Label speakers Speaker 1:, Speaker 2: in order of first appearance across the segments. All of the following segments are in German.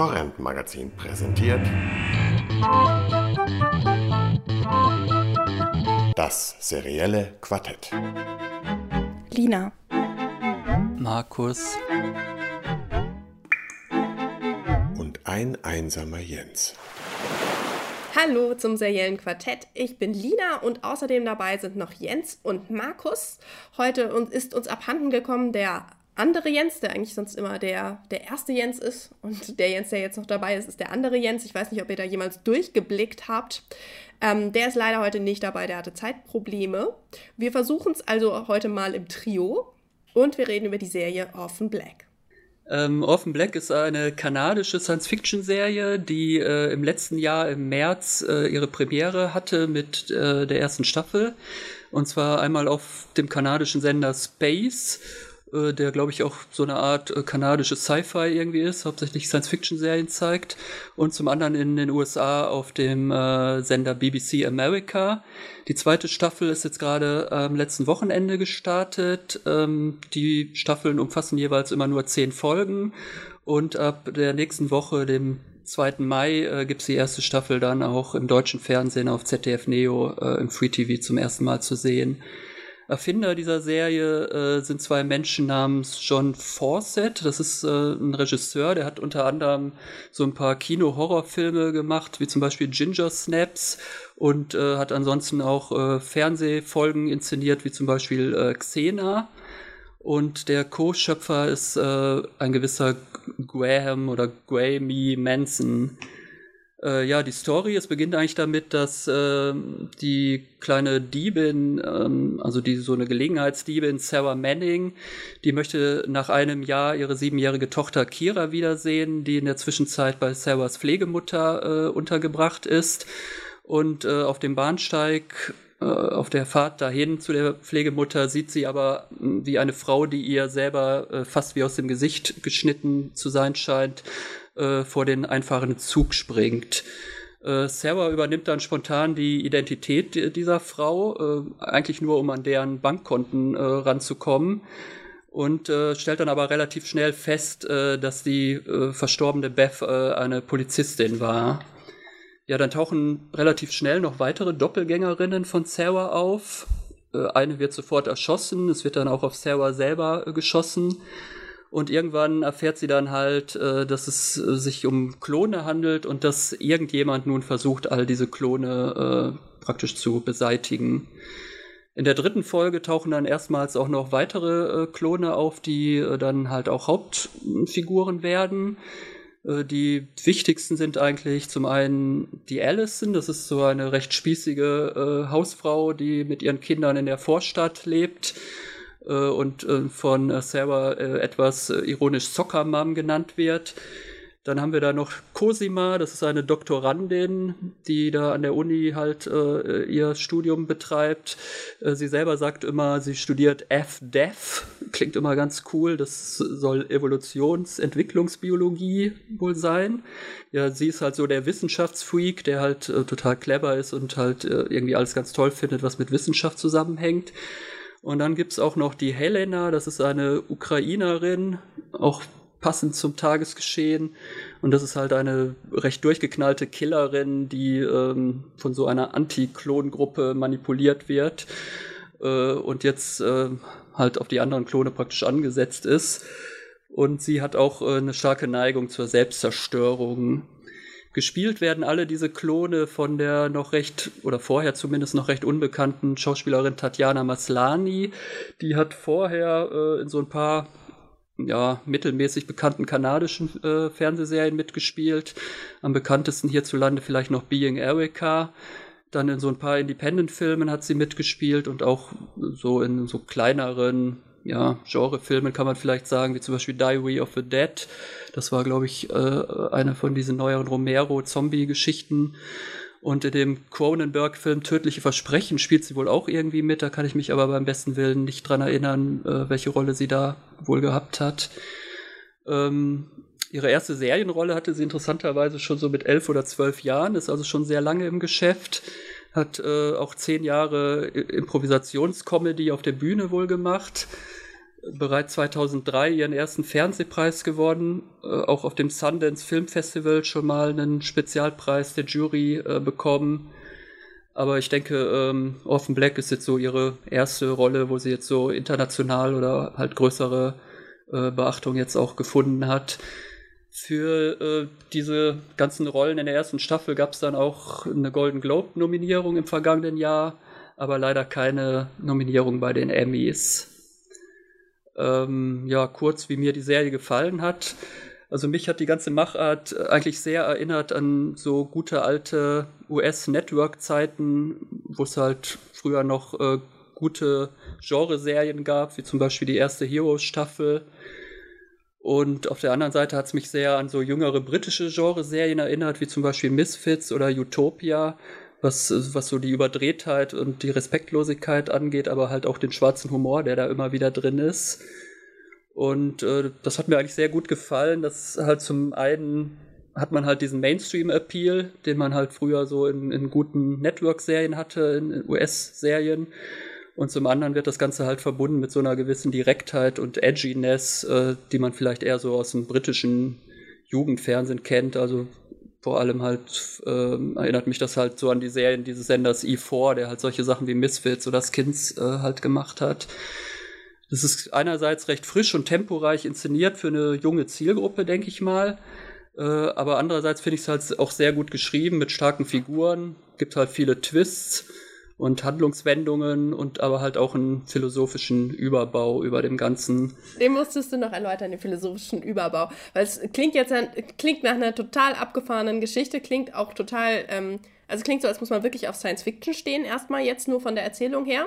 Speaker 1: Torrent Magazin präsentiert das serielle Quartett.
Speaker 2: Lina.
Speaker 3: Markus.
Speaker 1: Und ein einsamer Jens.
Speaker 2: Hallo zum seriellen Quartett. Ich bin Lina und außerdem dabei sind noch Jens und Markus. Heute ist uns abhanden gekommen der andere Jens, der eigentlich sonst immer der, der erste Jens ist. Und der Jens, der jetzt noch dabei ist, ist der andere Jens. Ich weiß nicht, ob ihr da jemals durchgeblickt habt. Ähm, der ist leider heute nicht dabei, der hatte Zeitprobleme. Wir versuchen es also heute mal im Trio und wir reden über die Serie Orphan Black.
Speaker 3: Ähm, Orphan Black ist eine kanadische Science-Fiction-Serie, die äh, im letzten Jahr im März äh, ihre Premiere hatte mit äh, der ersten Staffel. Und zwar einmal auf dem kanadischen Sender Space äh, der, glaube ich, auch so eine Art äh, kanadisches Sci-Fi irgendwie ist, hauptsächlich Science-Fiction-Serien zeigt. Und zum anderen in den USA auf dem äh, Sender BBC America. Die zweite Staffel ist jetzt gerade am letzten Wochenende gestartet. Ähm, die Staffeln umfassen jeweils immer nur zehn Folgen. Und ab der nächsten Woche, dem 2. Mai, äh, gibt es die erste Staffel dann auch im deutschen Fernsehen auf ZDF Neo äh, im Free TV zum ersten Mal zu sehen. Erfinder dieser Serie äh, sind zwei Menschen namens John Fawcett. Das ist äh, ein Regisseur, der hat unter anderem so ein paar Kino-Horrorfilme gemacht, wie zum Beispiel Ginger Snaps und äh, hat ansonsten auch äh, Fernsehfolgen inszeniert, wie zum Beispiel äh, Xena. Und der Co-Schöpfer ist äh, ein gewisser Graham oder Grammy Manson. Äh, ja, die Story, es beginnt eigentlich damit, dass äh, die kleine Diebin, ähm, also die so eine Gelegenheitsdiebin, Sarah Manning, die möchte nach einem Jahr ihre siebenjährige Tochter Kira wiedersehen, die in der Zwischenzeit bei Sarahs Pflegemutter äh, untergebracht ist. Und äh, auf dem Bahnsteig äh, auf der Fahrt dahin zu der Pflegemutter sieht sie aber wie eine Frau, die ihr selber äh, fast wie aus dem Gesicht geschnitten zu sein scheint, äh, vor den einfachen Zug springt. Äh, Sarah übernimmt dann spontan die Identität dieser Frau, äh, eigentlich nur um an deren Bankkonten äh, ranzukommen und äh, stellt dann aber relativ schnell fest, äh, dass die verstorbene Beth eine Polizistin war. Ja, dann tauchen relativ schnell noch weitere Doppelgängerinnen von Sarah auf. Eine wird sofort erschossen, es wird dann auch auf Sarah selber geschossen. Und irgendwann erfährt sie dann halt, äh, dass es äh, sich um Klone handelt und dass irgendjemand nun versucht, all diese Klone äh, praktisch zu beseitigen. In der dritten Folge tauchen dann erstmals auch noch weitere äh, Klone auf, die äh, dann halt auch Hauptfiguren werden. Äh, die wichtigsten sind eigentlich zum einen die Allison, das ist so eine recht spießige Hausfrau, die mit ihren Kindern in der Vorstadt lebt und äh, von äh, Sarah etwas ironisch Soccer Mom genannt wird. Dann haben wir da noch Cosima, das ist eine Doktorandin, die da an der Uni halt äh, ihr Studium betreibt. Äh, sie selber sagt immer, sie studiert FDEF, klingt immer ganz cool, das soll Evolutionsentwicklungsbiologie wohl sein. Ja, sie ist halt so der Wissenschaftsfreak, der halt äh, total clever ist und halt irgendwie alles ganz toll findet, was mit Wissenschaft zusammenhängt. Und dann gibt es auch noch die Helena, das ist eine Ukrainerin, auch passend zum Tagesgeschehen. Und das ist halt eine recht durchgeknallte Killerin, die ähm, von so einer Anti-Klon-Gruppe manipuliert wird äh, und jetzt äh, halt auf die anderen Klone praktisch angesetzt ist. Und sie hat auch äh, eine starke Neigung zur Selbstzerstörung. Gespielt werden alle diese Klone von der noch recht, oder vorher zumindest noch recht unbekannten Schauspielerin Tatjana Maslani. Die hat vorher äh, in so ein paar ja, mittelmäßig bekannten kanadischen äh, Fernsehserien mitgespielt. Am bekanntesten hierzulande vielleicht noch Being Erica. Dann in so ein paar Independent-Filmen hat sie mitgespielt und auch so in so kleineren ja, Genrefilmen kann man vielleicht sagen, wie zum Beispiel Diary of the Dead. Das war, glaube ich, äh, eine von diesen neueren Romero-Zombie-Geschichten. Und in dem Cronenberg-Film Tödliche Versprechen spielt sie wohl auch irgendwie mit. Da kann ich mich aber beim besten Willen nicht dran erinnern, äh, welche Rolle sie da wohl gehabt hat. Ähm, ihre erste Serienrolle hatte sie interessanterweise schon so mit elf oder zwölf Jahren, ist also schon sehr lange im Geschäft hat äh, auch zehn Jahre Improvisationscomedy auf der Bühne wohl gemacht. bereits 2003 ihren ersten Fernsehpreis gewonnen, äh, auch auf dem Sundance Film Festival schon mal einen Spezialpreis der Jury äh, bekommen. Aber ich denke, ähm, Orphan Black ist jetzt so ihre erste Rolle, wo sie jetzt so international oder halt größere äh, Beachtung jetzt auch gefunden hat. Für äh, diese ganzen Rollen in der ersten Staffel gab es dann auch eine Golden Globe-Nominierung im vergangenen Jahr, aber leider keine Nominierung bei den Emmys. Ähm, ja, kurz, wie mir die Serie gefallen hat. Also mich hat die ganze Machart eigentlich sehr erinnert an so gute alte US-Network-Zeiten, wo es halt früher noch äh, gute Genreserien gab, wie zum Beispiel die erste Heroes-Staffel. Und auf der anderen Seite hat es mich sehr an so jüngere britische Genreserien erinnert, wie zum Beispiel Misfits oder Utopia, was, was so die Überdrehtheit und die Respektlosigkeit angeht, aber halt auch den schwarzen Humor, der da immer wieder drin ist. Und äh, das hat mir eigentlich sehr gut gefallen. dass halt zum einen hat man halt diesen Mainstream-Appeal, den man halt früher so in, in guten Network-Serien hatte, in US-Serien. Und zum anderen wird das Ganze halt verbunden mit so einer gewissen Direktheit und Edginess, äh, die man vielleicht eher so aus dem britischen Jugendfernsehen kennt. Also vor allem halt äh, erinnert mich das halt so an die Serien dieses Senders E4, der halt solche Sachen wie Misfits oder Skins äh, halt gemacht hat. Das ist einerseits recht frisch und temporeich inszeniert für eine junge Zielgruppe, denke ich mal. Äh, aber andererseits finde ich es halt auch sehr gut geschrieben mit starken Figuren. Gibt halt viele Twists und Handlungswendungen und aber halt auch einen philosophischen Überbau über dem Ganzen.
Speaker 2: Den musstest du noch erläutern, den philosophischen Überbau. Weil es klingt jetzt klingt nach einer total abgefahrenen Geschichte, klingt auch total, ähm, also klingt so, als muss man wirklich auf Science Fiction stehen, erstmal jetzt nur von der Erzählung her.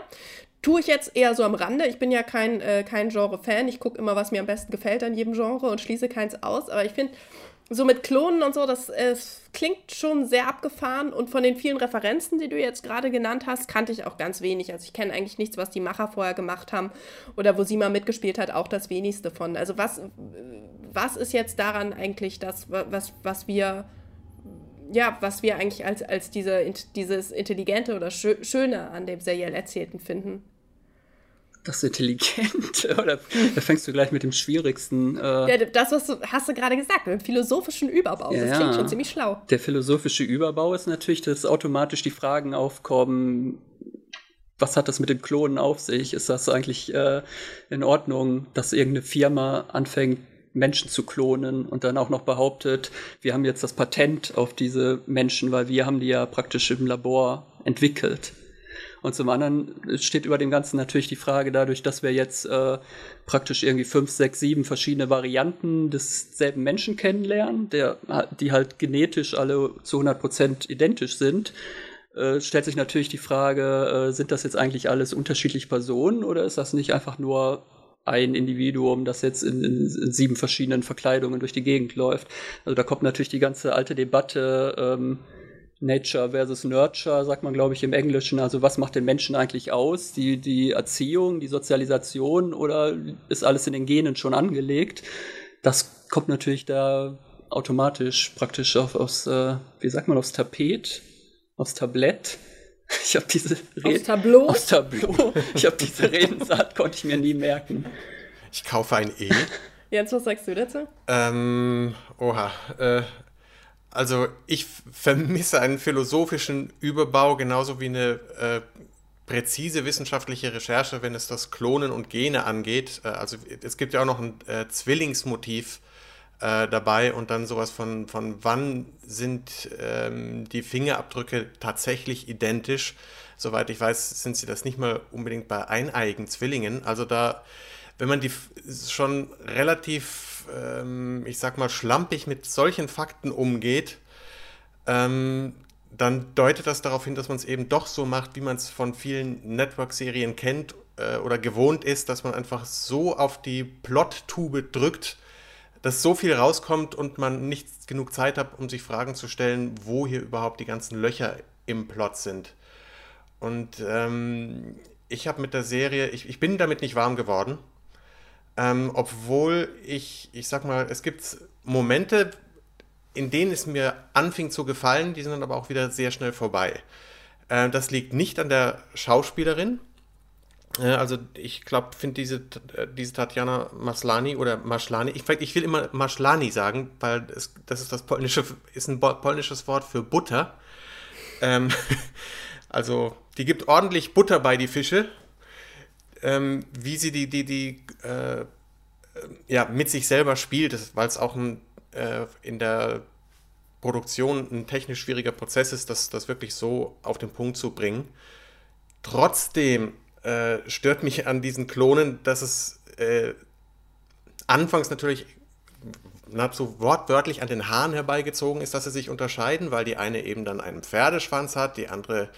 Speaker 2: Tue ich jetzt eher so am Rande. Ich bin ja kein, äh, kein Genre-Fan. Ich gucke immer, was mir am besten gefällt an jedem Genre und schließe keins aus. Aber ich finde, so mit Klonen und so, das äh, klingt schon sehr abgefahren und von den vielen Referenzen, die du jetzt gerade genannt hast, kannte ich auch ganz wenig. Also ich kenne eigentlich nichts, was die Macher vorher gemacht haben oder wo sie mal mitgespielt hat, auch das wenigste von. Also was, was ist jetzt daran eigentlich das, was, was wir ja, was wir eigentlich als, als diese, dieses Intelligente oder Schöne an dem seriell Erzählten finden?
Speaker 3: Das Intelligente, oder da fängst du gleich mit dem Schwierigsten.
Speaker 2: Äh ja, das, was du, hast du gerade gesagt, mit dem philosophischen Überbau. Ja, das klingt schon ziemlich schlau.
Speaker 3: Der philosophische Überbau ist natürlich, dass automatisch die Fragen aufkommen, was hat das mit dem Klonen auf sich? Ist das eigentlich äh, in Ordnung, dass irgendeine Firma anfängt, Menschen zu klonen und dann auch noch behauptet, wir haben jetzt das Patent auf diese Menschen, weil wir haben die ja praktisch im Labor entwickelt. Und zum anderen steht über dem Ganzen natürlich die Frage, dadurch, dass wir jetzt äh, praktisch irgendwie fünf, sechs, sieben verschiedene Varianten desselben Menschen kennenlernen, der, die halt genetisch alle zu 100 Prozent identisch sind, äh, stellt sich natürlich die Frage, äh, sind das jetzt eigentlich alles unterschiedliche Personen oder ist das nicht einfach nur ein Individuum, das jetzt in, in, in, sieben verschiedenen Verkleidungen durch die Gegend läuft. Also da kommt natürlich die ganze alte Debatte, ähm, Nature versus Nurture, sagt man, glaube ich, im Englischen. Also was macht den Menschen eigentlich aus? Die, die Erziehung, die Sozialisation oder ist alles in den Genen schon angelegt? Das kommt natürlich da automatisch praktisch auf, aufs, äh, wie sagt man, aufs Tapet, aufs Tablett. Ich habe diese
Speaker 2: Reden. Aufs Tableau?
Speaker 3: Aufs Tableau. Ich habe diese Redensart, konnte ich mir nie merken.
Speaker 1: Ich kaufe ein E.
Speaker 2: Jens, was sagst du dazu?
Speaker 1: Ähm, oha. Äh, also ich vermisse einen philosophischen Überbau genauso wie eine äh, präzise wissenschaftliche Recherche, wenn es das Klonen und Gene angeht. Äh, also es gibt ja auch noch ein äh, Zwillingsmotiv äh, dabei und dann sowas von, von wann sind ähm, die Fingerabdrücke tatsächlich identisch. Soweit ich weiß, sind sie das nicht mal unbedingt bei eineigen Zwillingen. Also da, wenn man die schon relativ ähm, ich sag mal, schlampig mit solchen Fakten umgeht, ähm, dann deutet das darauf hin, dass man es eben doch so macht, wie man es von vielen Network-Serien kennt äh, oder gewohnt ist, dass man einfach so auf die Plot-Tube drückt, dass so viel rauskommt und man nicht genug Zeit hat, um sich Fragen zu stellen, wo hier überhaupt die ganzen Löcher im Plot sind. Und ähm, ich habe mit der Serie, ich, ich bin damit nicht warm geworden. Ähm, obwohl ich, ich sag mal, es gibt Momente, in denen es mir anfing zu gefallen, die sind dann aber auch wieder sehr schnell vorbei. Äh, das liegt nicht an der Schauspielerin. Also ich glaube, finde diese, diese Tatjana Maslani oder Maslani, ich, ich will immer Maslani sagen, weil es, das ist das polnische, ist ein polnisches Wort für Butter. Ähm, also die gibt ordentlich Butter bei die Fische. Ähm, wie sie die, die, die äh, ja, mit sich selber spielt, weil es auch ein, äh, in der Produktion ein technisch schwieriger Prozess ist, das, das wirklich so auf den Punkt zu bringen. Trotzdem äh, stört mich an diesen Klonen, dass es äh, anfangs natürlich nahezu wortwörtlich an den Haaren herbeigezogen ist, dass sie sich unterscheiden, weil die eine eben dann einen Pferdeschwanz hat, die andere,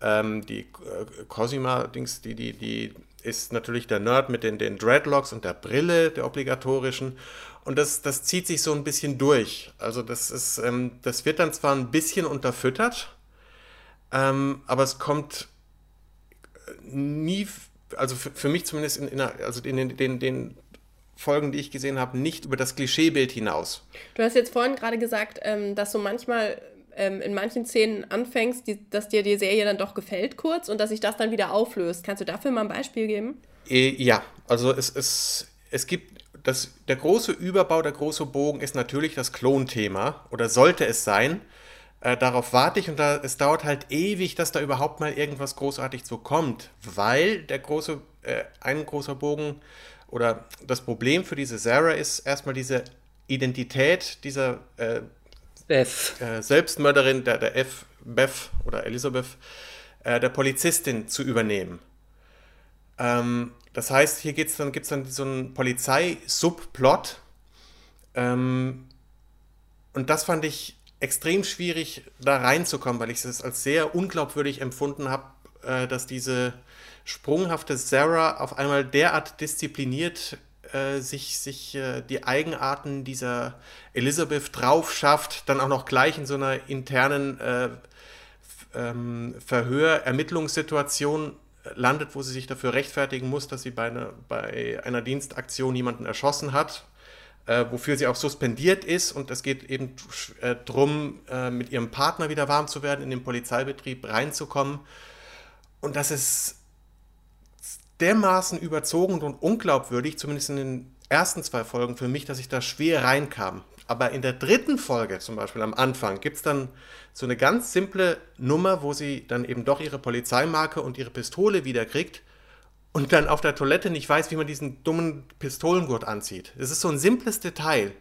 Speaker 1: ähm, die äh, Cosima-Dings, die, die, die ist natürlich der Nerd mit den, den Dreadlocks und der Brille, der obligatorischen. Und das, das zieht sich so ein bisschen durch. Also das ist, ähm, das wird dann zwar ein bisschen unterfüttert, ähm, aber es kommt nie, also für, für mich zumindest in, in, also in den, den, den Folgen, die ich gesehen habe, nicht über das Klischeebild hinaus.
Speaker 2: Du hast jetzt vorhin gerade gesagt, ähm, dass du manchmal ähm, in manchen Szenen anfängst, die, dass dir die Serie dann doch gefällt kurz und dass sich das dann wieder auflöst. Kannst du dafür mal ein Beispiel geben?
Speaker 1: Äh, ja, also es, es, es gibt das, der große Überbau, der große Bogen ist natürlich das Klonthema oder sollte es sein. Äh, darauf warte ich und da, es dauert halt ewig, dass da überhaupt mal irgendwas großartig zu kommt, weil der große, äh, ein großer Bogen oder das Problem für diese Sarah ist erstmal diese Identität dieser äh, Beth. Äh, Selbstmörderin, der, der F, Beth oder Elisabeth, äh, der Polizistin zu übernehmen. Ähm, das heißt, hier dann, gibt es dann so einen Polizei-Subplot. Ähm, und das fand ich extrem schwierig, da reinzukommen, weil ich es als sehr unglaubwürdig empfunden habe, äh, dass diese sprunghafte Sarah auf einmal derart diszipliniert äh, sich, sich äh, die Eigenarten dieser Elizabeth drauf schafft, dann auch noch gleich in so einer internen äh, ähm, Verhör-Ermittlungssituation landet, wo sie sich dafür rechtfertigen muss, dass sie bei einer, bei einer Dienstaktion jemanden erschossen hat äh, wofür sie auch suspendiert ist. Und es geht eben äh, darum, äh, mit ihrem Partner wieder warm zu werden, in den Polizeibetrieb reinzukommen. Und das ist dermaßen überzogen und unglaubwürdig, zumindest in den ersten zwei Folgen für mich, dass ich da schwer reinkam. Aber in der dritten Folge, zum Beispiel am Anfang, gibt es dann so eine ganz simple Nummer, wo sie dann eben doch ihre Polizeimarke und ihre Pistole wiederkriegt und dann auf der Toilette nicht weiß, wie man diesen dummen Pistolengurt anzieht. Das ist so ein simples Detail,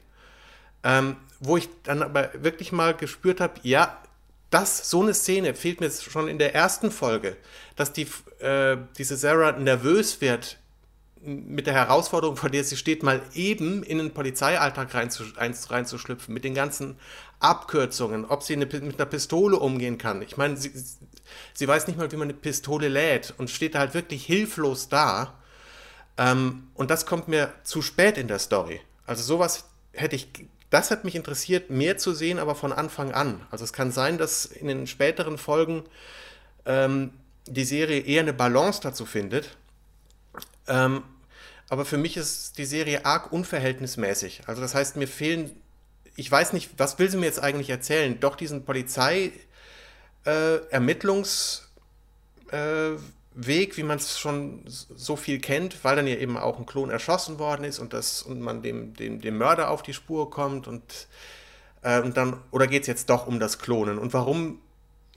Speaker 1: ähm, wo ich dann aber wirklich mal gespürt habe, ja, das, so eine Szene fehlt mir schon in der ersten Folge, dass die, äh, diese Sarah nervös wird mit der Herausforderung, vor der sie steht, mal eben in den Polizeialltag reinzuschlüpfen, mit den ganzen Abkürzungen, ob sie eine, mit einer Pistole umgehen kann. Ich meine, sie, sie weiß nicht mal, wie man eine Pistole lädt und steht da halt wirklich hilflos da. Ähm, und das kommt mir zu spät in der Story. Also sowas hätte ich, das hat mich interessiert, mehr zu sehen, aber von Anfang an. Also es kann sein, dass in den späteren Folgen ähm, die Serie eher eine Balance dazu findet. Ähm, aber für mich ist die Serie arg unverhältnismäßig. Also das heißt, mir fehlen, ich weiß nicht, was will sie mir jetzt eigentlich erzählen? Doch diesen Polizei-Ermittlungsweg, äh, äh, wie man es schon so viel kennt, weil dann ja eben auch ein Klon erschossen worden ist und, das, und man dem, dem, dem Mörder auf die Spur kommt und, äh, und dann, oder geht es jetzt doch um das Klonen? Und warum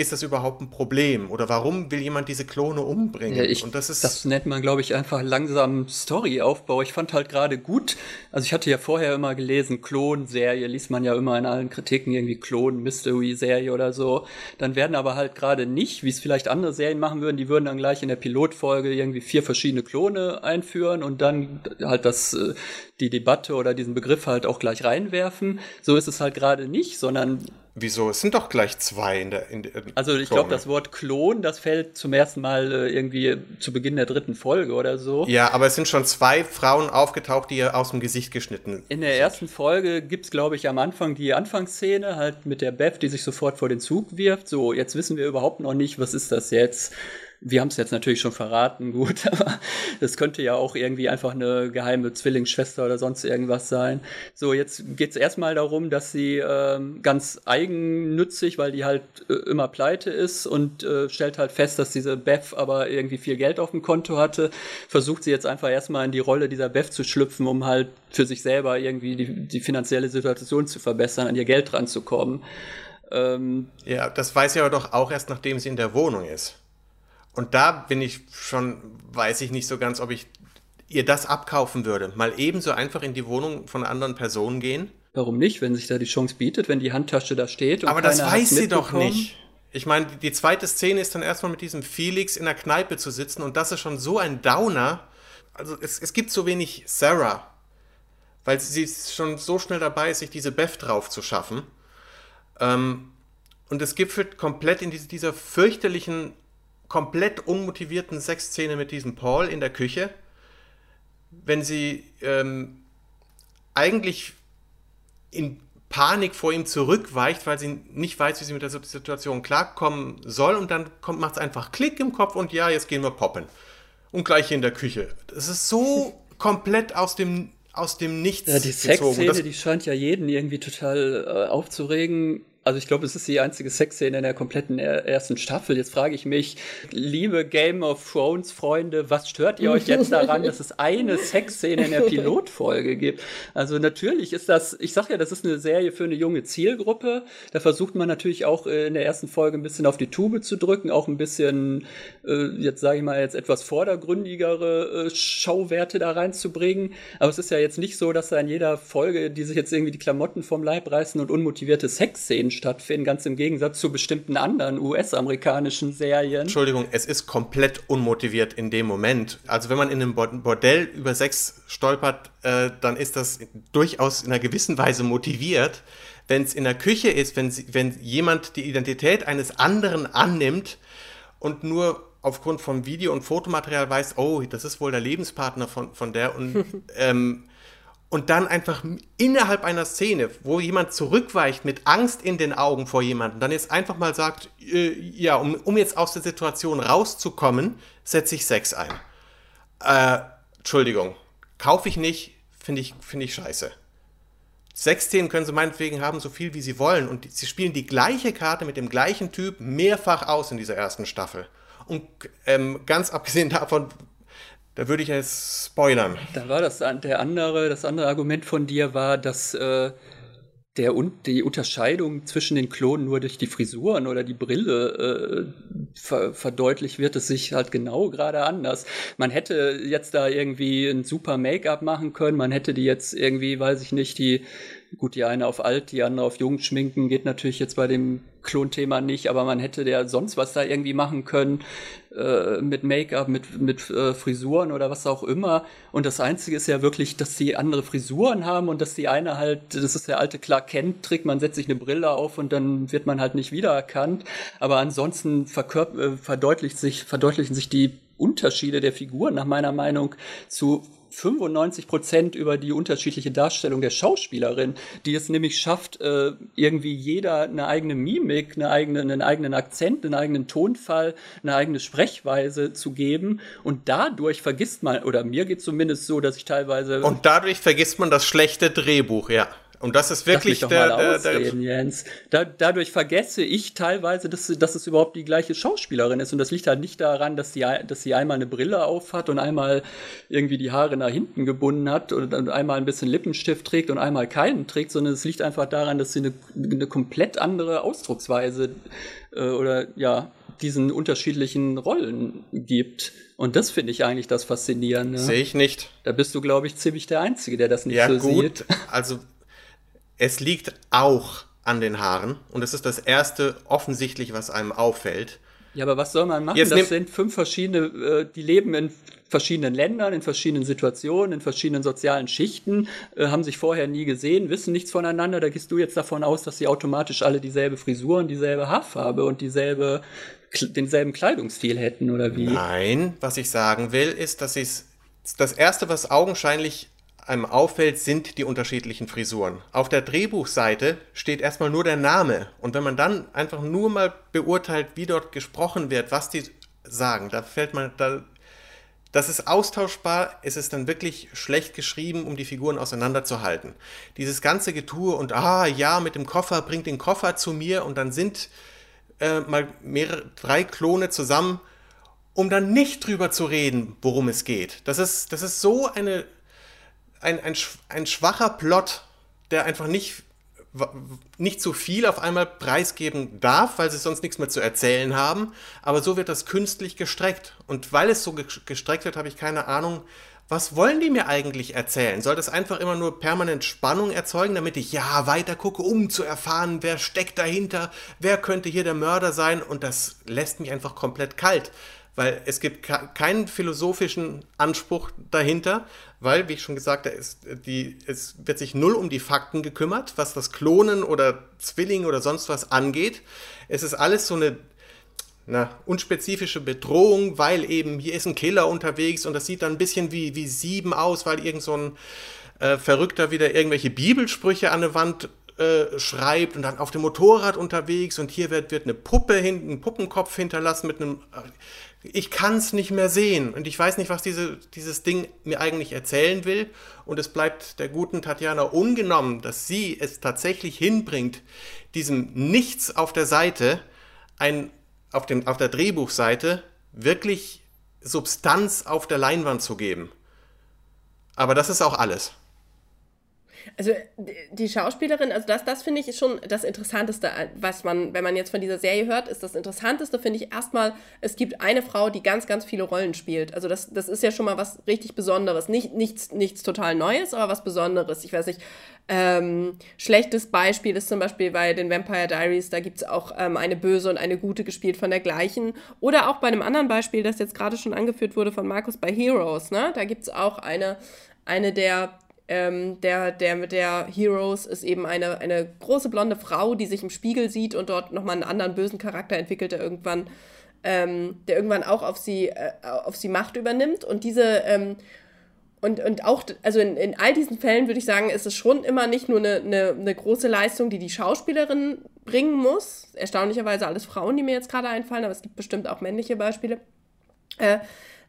Speaker 1: ist das überhaupt ein Problem? Oder warum will jemand diese Klone umbringen? Ja,
Speaker 3: ich, und das, ist das nennt man, glaube ich, einfach langsam Storyaufbau. Ich fand halt gerade gut, also ich hatte ja vorher immer gelesen, Klon-Serie, liest man ja immer in allen Kritiken irgendwie Klon-Mystery-Serie oder so. Dann werden aber halt gerade nicht, wie es vielleicht andere Serien machen würden, die würden dann gleich in der Pilotfolge irgendwie vier verschiedene Klone einführen und dann halt das, äh, die Debatte oder diesen Begriff halt auch gleich reinwerfen. So ist es halt gerade nicht, sondern
Speaker 1: Wieso? Es sind doch gleich zwei in der. In
Speaker 3: der also ich glaube, das Wort Klon, das fällt zum ersten Mal äh, irgendwie zu Beginn der dritten Folge oder so.
Speaker 1: Ja, aber es sind schon zwei Frauen aufgetaucht, die aus dem Gesicht geschnitten.
Speaker 3: In der sind. ersten Folge gibt es, glaube ich, am Anfang die Anfangsszene halt mit der Beth, die sich sofort vor den Zug wirft. So, jetzt wissen wir überhaupt noch nicht, was ist das jetzt. Wir haben es jetzt natürlich schon verraten, gut, aber das könnte ja auch irgendwie einfach eine geheime Zwillingsschwester oder sonst irgendwas sein. So, jetzt geht es erstmal darum, dass sie ähm, ganz eigennützig, weil die halt äh, immer pleite ist und äh, stellt halt fest, dass diese Beth aber irgendwie viel Geld auf dem Konto hatte, versucht sie jetzt einfach erstmal in die Rolle dieser Beth zu schlüpfen, um halt für sich selber irgendwie die, die finanzielle Situation zu verbessern, an ihr Geld ranzukommen.
Speaker 1: Ähm, ja, das weiß sie aber doch auch erst, nachdem sie in der Wohnung ist. Und da bin ich schon, weiß ich nicht so ganz, ob ich ihr das abkaufen würde. Mal ebenso einfach in die Wohnung von anderen Personen gehen.
Speaker 3: Warum nicht, wenn sich da die Chance bietet, wenn die Handtasche da steht?
Speaker 1: Aber das weiß sie doch nicht. Ich meine, die zweite Szene ist dann erstmal mit diesem Felix in der Kneipe zu sitzen und das ist schon so ein Downer. Also es, es gibt so wenig Sarah, weil sie schon so schnell dabei ist, sich diese Beth drauf zu schaffen. Ähm, und es gipfelt komplett in diese, dieser fürchterlichen komplett unmotivierten Sexszene mit diesem Paul in der Küche, wenn sie ähm, eigentlich in Panik vor ihm zurückweicht, weil sie nicht weiß, wie sie mit der Situation klarkommen soll und dann macht es einfach Klick im Kopf und ja, jetzt gehen wir poppen. Und gleich in der Küche. Das ist so komplett aus dem aus dem Nichts.
Speaker 3: Ja, die Sexszene, die scheint ja jeden irgendwie total äh, aufzuregen. Also ich glaube, es ist die einzige Sexszene in der kompletten ersten Staffel. Jetzt frage ich mich, liebe Game of Thrones Freunde, was stört ihr euch jetzt daran, dass es eine Sexszene in der Pilotfolge gibt? Also natürlich ist das, ich sage ja, das ist eine Serie für eine junge Zielgruppe. Da versucht man natürlich auch in der ersten Folge ein bisschen auf die Tube zu drücken, auch ein bisschen, äh, jetzt sage ich mal, jetzt etwas vordergründigere äh, Schauwerte da reinzubringen. Aber es ist ja jetzt nicht so, dass da in jeder Folge, die sich jetzt irgendwie die Klamotten vom Leib reißen und unmotivierte Sexszenen stattfinden, ganz im Gegensatz zu bestimmten anderen US-amerikanischen Serien.
Speaker 1: Entschuldigung, es ist komplett unmotiviert in dem Moment. Also wenn man in einem Bordell über Sex stolpert, äh, dann ist das durchaus in einer gewissen Weise motiviert. Wenn es in der Küche ist, wenn, sie, wenn jemand die Identität eines anderen annimmt und nur aufgrund von Video- und Fotomaterial weiß, oh, das ist wohl der Lebenspartner von, von der und ähm, und dann einfach innerhalb einer Szene, wo jemand zurückweicht mit Angst in den Augen vor jemandem, dann jetzt einfach mal sagt, äh, ja, um, um jetzt aus der Situation rauszukommen, setze ich Sex ein. Äh, Entschuldigung, kaufe ich nicht, finde ich, finde ich scheiße. Sexszenen können sie meinetwegen haben, so viel wie sie wollen. Und sie spielen die gleiche Karte mit dem gleichen Typ mehrfach aus in dieser ersten Staffel. Und ähm, ganz abgesehen davon, da würde ich jetzt spoilern.
Speaker 3: Da war das der andere, das andere Argument von dir war, dass äh, der und die Unterscheidung zwischen den Klonen nur durch die Frisuren oder die Brille äh, ver verdeutlicht wird es sich halt genau gerade anders. Man hätte jetzt da irgendwie ein super Make-up machen können, man hätte die jetzt irgendwie, weiß ich nicht, die Gut, die eine auf alt, die andere auf jung schminken, geht natürlich jetzt bei dem Klonthema nicht, aber man hätte ja sonst was da irgendwie machen können äh, mit Make-up, mit, mit äh, Frisuren oder was auch immer. Und das Einzige ist ja wirklich, dass die andere Frisuren haben und dass die eine halt, das ist der alte Clark Kent-Trick, man setzt sich eine Brille auf und dann wird man halt nicht wiedererkannt. Aber ansonsten äh, verdeutlicht sich, verdeutlichen sich die Unterschiede der Figuren nach meiner Meinung zu 95 Prozent über die unterschiedliche Darstellung der Schauspielerin, die es nämlich schafft, äh, irgendwie jeder eine eigene Mimik, eine eigene, einen eigenen Akzent, einen eigenen Tonfall, eine eigene Sprechweise zu geben. Und dadurch vergisst man, oder mir geht es zumindest so, dass ich teilweise.
Speaker 1: Und dadurch vergisst man das schlechte Drehbuch, ja. Und das ist wirklich
Speaker 3: mich der, mal ausreden, der, Jens. Da, dadurch vergesse ich teilweise, dass, dass es überhaupt die gleiche Schauspielerin ist. Und das liegt halt nicht daran, dass sie, dass sie einmal eine Brille auf hat und einmal irgendwie die Haare nach hinten gebunden hat und, und einmal ein bisschen Lippenstift trägt und einmal keinen trägt, sondern es liegt einfach daran, dass sie eine, eine komplett andere Ausdrucksweise äh, oder ja, diesen unterschiedlichen Rollen gibt. Und das finde ich eigentlich das Faszinierende.
Speaker 1: Sehe ich nicht.
Speaker 3: Da bist du, glaube ich, ziemlich der Einzige, der das nicht
Speaker 1: ja,
Speaker 3: so
Speaker 1: gut. sieht. Also es liegt auch an den Haaren und das ist das erste offensichtlich, was einem auffällt.
Speaker 3: Ja, aber was soll man machen? Jetzt das sind fünf verschiedene, äh, die leben in verschiedenen Ländern, in verschiedenen Situationen, in verschiedenen sozialen Schichten, äh, haben sich vorher nie gesehen, wissen nichts voneinander. Da gehst du jetzt davon aus, dass sie automatisch alle dieselbe Frisuren, dieselbe Haarfarbe und dieselbe, denselben Kleidungsstil hätten, oder wie?
Speaker 1: Nein, was ich sagen will, ist, dass sie das erste, was augenscheinlich einem auffällt, sind die unterschiedlichen Frisuren. Auf der Drehbuchseite steht erstmal nur der Name. Und wenn man dann einfach nur mal beurteilt, wie dort gesprochen wird, was die sagen. Da fällt man, da, das ist austauschbar, es ist dann wirklich schlecht geschrieben, um die Figuren auseinanderzuhalten. Dieses ganze Getue und ah ja, mit dem Koffer, bringt den Koffer zu mir und dann sind äh, mal mehrere, drei Klone zusammen, um dann nicht drüber zu reden, worum es geht. Das ist, das ist so eine, ein, ein, ein schwacher Plot, der einfach nicht nicht zu viel auf einmal preisgeben darf, weil sie sonst nichts mehr zu erzählen haben. Aber so wird das künstlich gestreckt. Und weil es so gestreckt wird, habe ich keine Ahnung, was wollen die mir eigentlich erzählen? Soll das einfach immer nur permanent Spannung erzeugen, damit ich ja weiter gucke, um zu erfahren, wer steckt dahinter, wer könnte hier der Mörder sein? Und das lässt mich einfach komplett kalt weil es gibt keinen philosophischen Anspruch dahinter, weil, wie ich schon gesagt habe, es, die, es wird sich null um die Fakten gekümmert, was das Klonen oder Zwilling oder sonst was angeht. Es ist alles so eine na, unspezifische Bedrohung, weil eben hier ist ein Killer unterwegs und das sieht dann ein bisschen wie, wie Sieben aus, weil irgend so ein äh, Verrückter wieder irgendwelche Bibelsprüche an der Wand äh, schreibt und dann auf dem Motorrad unterwegs und hier wird, wird eine Puppe hinten, ein Puppenkopf hinterlassen mit einem ich kann es nicht mehr sehen und ich weiß nicht, was diese, dieses Ding mir eigentlich erzählen will. Und es bleibt der guten Tatjana ungenommen, dass sie es tatsächlich hinbringt, diesem Nichts auf der Seite, ein, auf, dem, auf der Drehbuchseite, wirklich Substanz auf der Leinwand zu geben. Aber das ist auch alles.
Speaker 2: Also die Schauspielerin, also das, das finde ich schon das Interessanteste, was man, wenn man jetzt von dieser Serie hört, ist das Interessanteste, finde ich erstmal, es gibt eine Frau, die ganz, ganz viele Rollen spielt. Also das, das ist ja schon mal was richtig Besonderes. Nicht, nichts, nichts total Neues, aber was Besonderes. Ich weiß nicht, ähm, schlechtes Beispiel ist zum Beispiel bei den Vampire Diaries, da gibt es auch ähm, eine böse und eine gute gespielt von der gleichen. Oder auch bei einem anderen Beispiel, das jetzt gerade schon angeführt wurde von Markus bei Heroes, ne? Da gibt es auch eine, eine der ähm, der, der mit der Heroes ist eben eine, eine große blonde Frau, die sich im Spiegel sieht und dort nochmal einen anderen bösen Charakter entwickelt, der irgendwann, ähm, der irgendwann auch auf sie, äh, auf sie Macht übernimmt. Und diese, ähm, und, und auch, also in, in all diesen Fällen würde ich sagen, ist es schon immer nicht nur eine, eine, eine große Leistung, die die Schauspielerin bringen muss. Erstaunlicherweise alles Frauen, die mir jetzt gerade einfallen, aber es gibt bestimmt auch männliche Beispiele. Äh,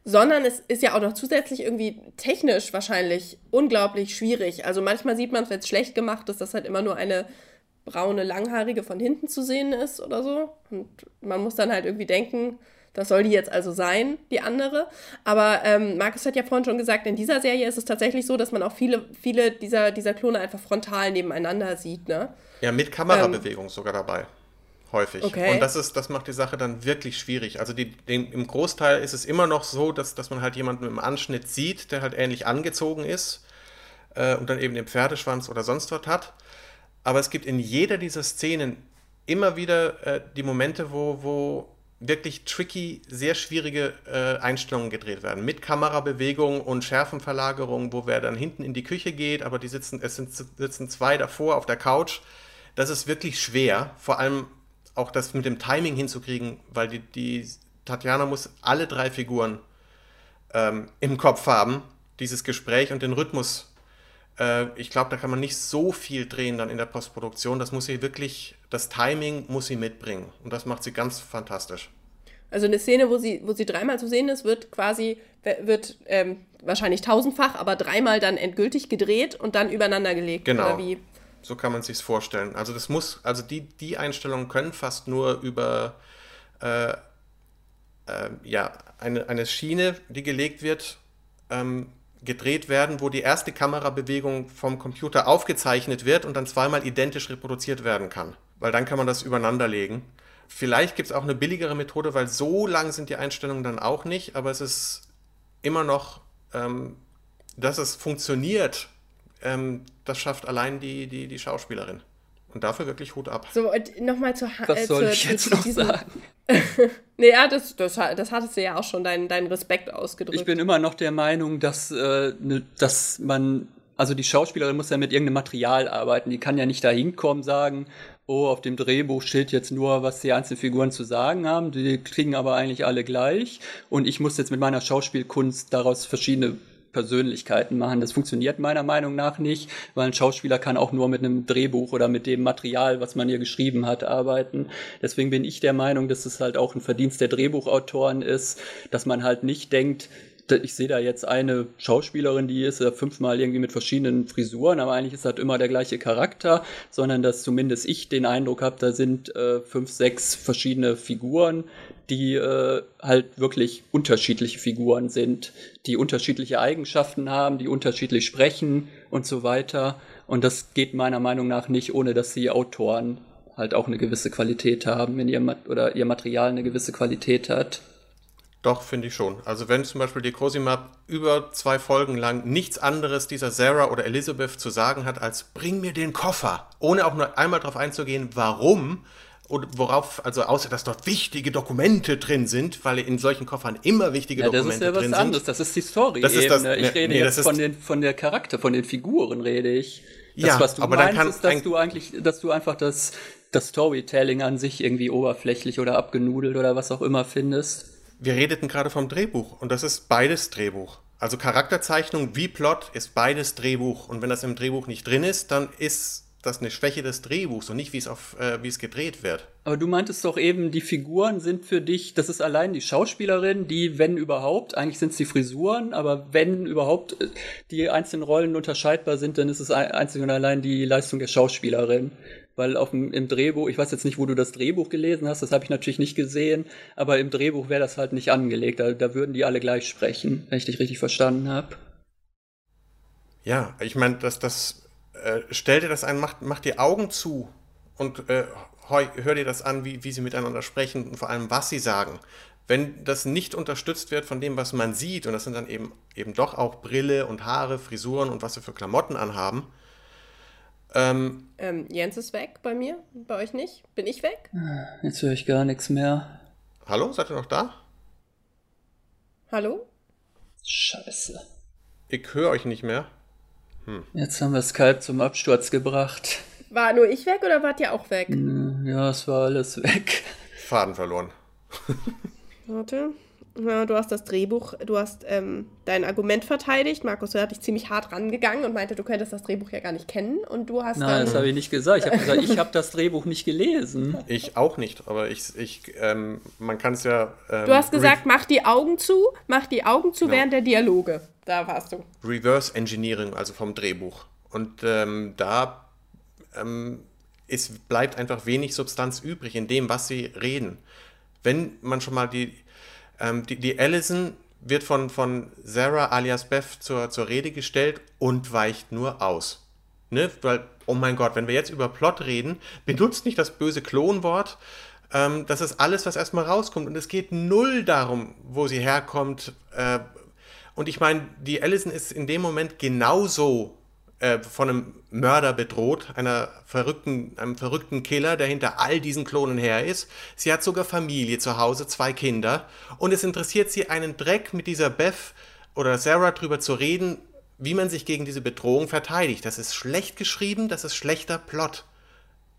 Speaker 2: sondern es ist ja auch noch zusätzlich irgendwie technisch wahrscheinlich unglaublich schwierig. Also manchmal sieht man es, wenn es schlecht gemacht ist, dass halt immer nur eine braune Langhaarige von hinten zu sehen ist oder so. Und man muss dann halt irgendwie denken, das soll die jetzt also sein, die andere. Aber ähm, Markus hat ja vorhin schon gesagt, in dieser Serie ist es tatsächlich so, dass man auch viele, viele dieser, dieser Klone einfach frontal nebeneinander sieht, ne?
Speaker 1: Ja, mit Kamerabewegung ähm, sogar dabei häufig. Okay. Und das ist, das macht die Sache dann wirklich schwierig. Also die, den, im Großteil ist es immer noch so, dass, dass man halt jemanden im Anschnitt sieht, der halt ähnlich angezogen ist äh, und dann eben den Pferdeschwanz oder sonst was hat. Aber es gibt in jeder dieser Szenen immer wieder äh, die Momente, wo, wo wirklich tricky, sehr schwierige äh, Einstellungen gedreht werden. Mit Kamerabewegung und Schärfenverlagerung, wo wer dann hinten in die Küche geht, aber die sitzen, es sind, sitzen zwei davor auf der Couch. Das ist wirklich schwer, vor allem auch das mit dem Timing hinzukriegen, weil die, die Tatjana muss alle drei Figuren ähm, im Kopf haben, dieses Gespräch und den Rhythmus. Äh, ich glaube, da kann man nicht so viel drehen dann in der Postproduktion. Das muss sie wirklich, das Timing muss sie mitbringen. Und das macht sie ganz fantastisch.
Speaker 2: Also eine Szene, wo sie, wo sie dreimal zu sehen ist, wird quasi, wird ähm, wahrscheinlich tausendfach, aber dreimal dann endgültig gedreht und dann übereinander gelegt.
Speaker 1: Genau. Oder wie? So kann man sich vorstellen. Also das muss, also die, die Einstellungen können fast nur über äh, äh, ja, eine, eine Schiene, die gelegt wird, ähm, gedreht werden, wo die erste Kamerabewegung vom Computer aufgezeichnet wird und dann zweimal identisch reproduziert werden kann. Weil dann kann man das übereinander legen. Vielleicht gibt es auch eine billigere Methode, weil so lang sind die Einstellungen dann auch nicht, aber es ist immer noch, ähm, dass es funktioniert, ähm, das schafft allein die, die, die Schauspielerin. Und dafür wirklich Hut ab.
Speaker 2: So, und nochmal zur
Speaker 3: Ha Was äh, soll ich jetzt noch diesen... sagen?
Speaker 2: naja, das, das, das hattest du ja auch schon deinen, deinen Respekt ausgedrückt.
Speaker 3: Ich bin immer noch der Meinung, dass, äh, ne, dass man, also die Schauspielerin muss ja mit irgendeinem Material arbeiten. Die kann ja nicht da hinkommen, sagen, oh, auf dem Drehbuch steht jetzt nur, was die einzelnen Figuren zu sagen haben. Die kriegen aber eigentlich alle gleich. Und ich muss jetzt mit meiner Schauspielkunst daraus verschiedene Persönlichkeiten machen. Das funktioniert meiner Meinung nach nicht, weil ein Schauspieler kann auch nur mit einem Drehbuch oder mit dem Material, was man hier geschrieben hat, arbeiten. Deswegen bin ich der Meinung, dass es halt auch ein Verdienst der Drehbuchautoren ist, dass man halt nicht denkt, ich sehe da jetzt eine Schauspielerin, die ist ja fünfmal irgendwie mit verschiedenen Frisuren, aber eigentlich ist das immer der gleiche Charakter, sondern dass zumindest ich den Eindruck habe, da sind äh, fünf, sechs verschiedene Figuren, die äh, halt wirklich unterschiedliche Figuren sind, die unterschiedliche Eigenschaften haben, die unterschiedlich sprechen und so weiter. Und das geht meiner Meinung nach nicht, ohne dass die Autoren halt auch eine gewisse Qualität haben, wenn ihr oder ihr Material eine gewisse Qualität hat.
Speaker 1: Doch, finde ich schon. Also wenn zum Beispiel die Cosima über zwei Folgen lang nichts anderes dieser Sarah oder Elizabeth zu sagen hat, als bring mir den Koffer, ohne auch nur einmal darauf einzugehen, warum, und worauf, also außer dass dort wichtige Dokumente drin sind, weil in solchen Koffern immer wichtige ja, Dokumente drin sind. Das ist ja was anderes,
Speaker 3: das ist die Story. Das ist das, ich ne, rede nee, jetzt von, den, von der Charakter, von den Figuren rede ich. Das, ja, was du aber meinst, ist, dass du eigentlich, dass du einfach das, das Storytelling an sich irgendwie oberflächlich oder abgenudelt oder was auch immer findest.
Speaker 1: Wir redeten gerade vom Drehbuch und das ist beides Drehbuch. Also Charakterzeichnung wie Plot ist beides Drehbuch und wenn das im Drehbuch nicht drin ist, dann ist das eine Schwäche des Drehbuchs und nicht, wie es auf, äh, wie es gedreht wird.
Speaker 3: Aber du meintest doch eben, die Figuren sind für dich, das ist allein die Schauspielerin, die, wenn überhaupt, eigentlich sind es die Frisuren, aber wenn überhaupt äh, die einzelnen Rollen unterscheidbar sind, dann ist es einzig und allein die Leistung der Schauspielerin. Weil auf dem, im Drehbuch, ich weiß jetzt nicht, wo du das Drehbuch gelesen hast, das habe ich natürlich nicht gesehen, aber im Drehbuch wäre das halt nicht angelegt. Da, da würden die alle gleich sprechen, wenn ich dich richtig verstanden habe.
Speaker 1: Ja, ich meine, dass das äh, stell dir das ein, mach, mach die Augen zu und äh, hör dir das an, wie, wie sie miteinander sprechen und vor allem, was sie sagen. Wenn das nicht unterstützt wird von dem, was man sieht, und das sind dann eben, eben doch auch Brille und Haare, Frisuren und was sie für Klamotten anhaben.
Speaker 2: Ähm, ähm, Jens ist weg bei mir, bei euch nicht? Bin ich weg?
Speaker 3: Jetzt höre ich gar nichts mehr.
Speaker 1: Hallo, seid ihr noch da?
Speaker 2: Hallo?
Speaker 3: Scheiße.
Speaker 1: Ich höre euch nicht mehr.
Speaker 3: Hm. Jetzt haben wir Skype zum Absturz gebracht.
Speaker 2: War nur ich weg oder wart ihr auch weg?
Speaker 3: Hm, ja, es war alles weg.
Speaker 1: Faden verloren.
Speaker 2: Warte. Ja, du hast das Drehbuch, du hast ähm, dein Argument verteidigt. Markus, du hat dich ziemlich hart rangegangen und meinte, du könntest das Drehbuch ja gar nicht kennen. Und du hast
Speaker 3: Nein, das habe ich nicht gesagt. Ich habe gesagt, ich habe das Drehbuch nicht gelesen.
Speaker 1: Ich auch nicht, aber ich, ich ähm, man kann es ja.
Speaker 2: Ähm, du hast gesagt, mach die Augen zu, mach die Augen zu genau. während der Dialoge. Da warst du.
Speaker 1: Reverse Engineering, also vom Drehbuch. Und ähm, da ähm, ist, bleibt einfach wenig Substanz übrig in dem, was sie reden. Wenn man schon mal die ähm, die, die Allison wird von, von Sarah alias Beth zur, zur Rede gestellt und weicht nur aus. Ne? Weil, oh mein Gott, wenn wir jetzt über Plot reden, benutzt nicht das böse Klonwort. Ähm, das ist alles, was erstmal rauskommt. Und es geht null darum, wo sie herkommt. Äh, und ich meine, die Allison ist in dem Moment genauso äh, von einem Mörder bedroht, einer verrückten, einem verrückten Killer, der hinter all diesen Klonen her ist. Sie hat sogar Familie zu Hause, zwei Kinder. Und es interessiert sie einen Dreck, mit dieser Beth oder Sarah drüber zu reden, wie man sich gegen diese Bedrohung verteidigt. Das ist schlecht geschrieben, das ist schlechter Plot.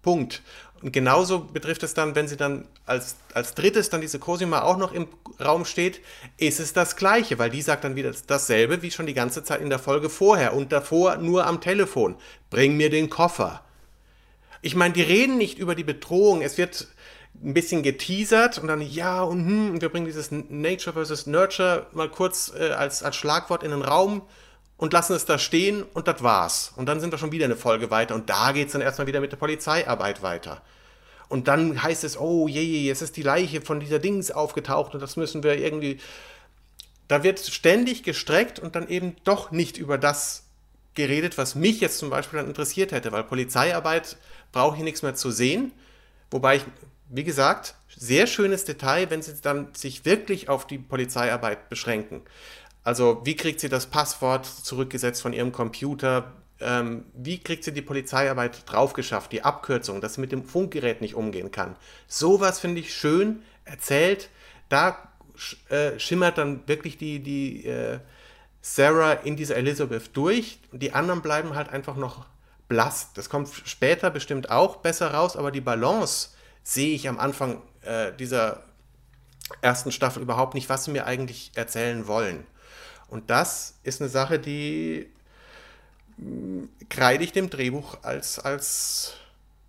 Speaker 1: Punkt. Und genauso betrifft es dann, wenn sie dann als, als drittes dann diese Cosima auch noch im Raum steht, ist es das Gleiche, weil die sagt dann wieder dasselbe wie schon die ganze Zeit in der Folge vorher und davor nur am Telefon. Bring mir den Koffer. Ich meine, die reden nicht über die Bedrohung. Es wird ein bisschen geteasert und dann ja und hm, wir bringen dieses Nature versus Nurture mal kurz äh, als, als Schlagwort in den Raum und lassen es da stehen und das war's. Und dann sind wir schon wieder eine Folge weiter und da geht es dann erstmal wieder mit der Polizeiarbeit weiter. Und dann heißt es, oh je, je, jetzt ist die Leiche von dieser Dings aufgetaucht und das müssen wir irgendwie. Da wird ständig gestreckt und dann eben doch nicht über das geredet, was mich jetzt zum Beispiel dann interessiert hätte, weil Polizeiarbeit brauche ich nichts mehr zu sehen. Wobei ich, wie gesagt, sehr schönes Detail, wenn sie dann sich wirklich auf die Polizeiarbeit beschränken. Also wie kriegt sie das Passwort zurückgesetzt von ihrem Computer? Ähm, wie kriegt sie die Polizeiarbeit draufgeschafft, die Abkürzung, dass sie mit dem Funkgerät nicht umgehen kann? Sowas finde ich schön erzählt. Da äh, schimmert dann wirklich die, die äh, Sarah in dieser Elizabeth durch. Die anderen bleiben halt einfach noch blass. Das kommt später bestimmt auch besser raus, aber die Balance sehe ich am Anfang äh, dieser ersten Staffel überhaupt nicht, was sie mir eigentlich erzählen wollen. Und das ist eine Sache, die mh, kreide ich dem Drehbuch als, als,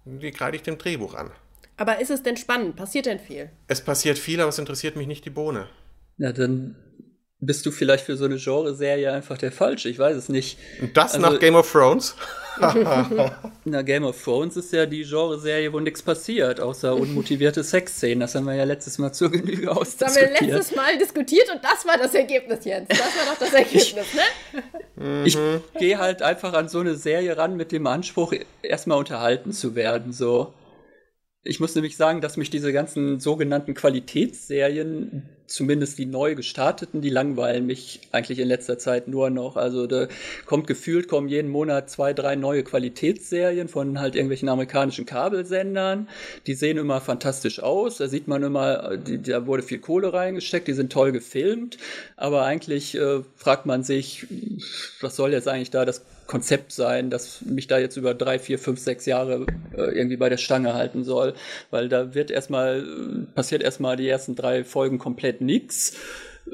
Speaker 1: die kreide ich dem Drehbuch an.
Speaker 2: Aber ist es denn spannend? Passiert denn viel?
Speaker 1: Es passiert viel, aber es interessiert mich nicht die Bohne.
Speaker 3: Ja, dann bist du vielleicht für so eine Genreserie einfach der Falsche. Ich weiß es nicht.
Speaker 1: Und das also, nach Game of Thrones?
Speaker 3: Na, Game of Thrones ist ja die Genreserie, wo nichts passiert, außer unmotivierte Sexszenen. Das haben wir ja letztes Mal zur Genüge ausdiskutiert.
Speaker 2: Das haben wir letztes Mal diskutiert und das war das Ergebnis jetzt. Das war doch das Ergebnis,
Speaker 3: ne? ich gehe halt einfach an so eine Serie ran mit dem Anspruch, erstmal unterhalten zu werden, so. Ich muss nämlich sagen, dass mich diese ganzen sogenannten Qualitätsserien, zumindest die neu gestarteten, die langweilen mich eigentlich in letzter Zeit nur noch. Also da kommt gefühlt, kommen jeden Monat zwei, drei neue Qualitätsserien von halt irgendwelchen amerikanischen Kabelsendern. Die sehen immer fantastisch aus. Da sieht man immer, die, da wurde viel Kohle reingesteckt, die sind toll gefilmt. Aber eigentlich äh, fragt man sich, was soll jetzt eigentlich da das Konzept sein, das mich da jetzt über drei, vier, fünf, sechs Jahre äh, irgendwie bei der Stange halten soll. Weil da wird erstmal, passiert erstmal die ersten drei Folgen komplett nichts.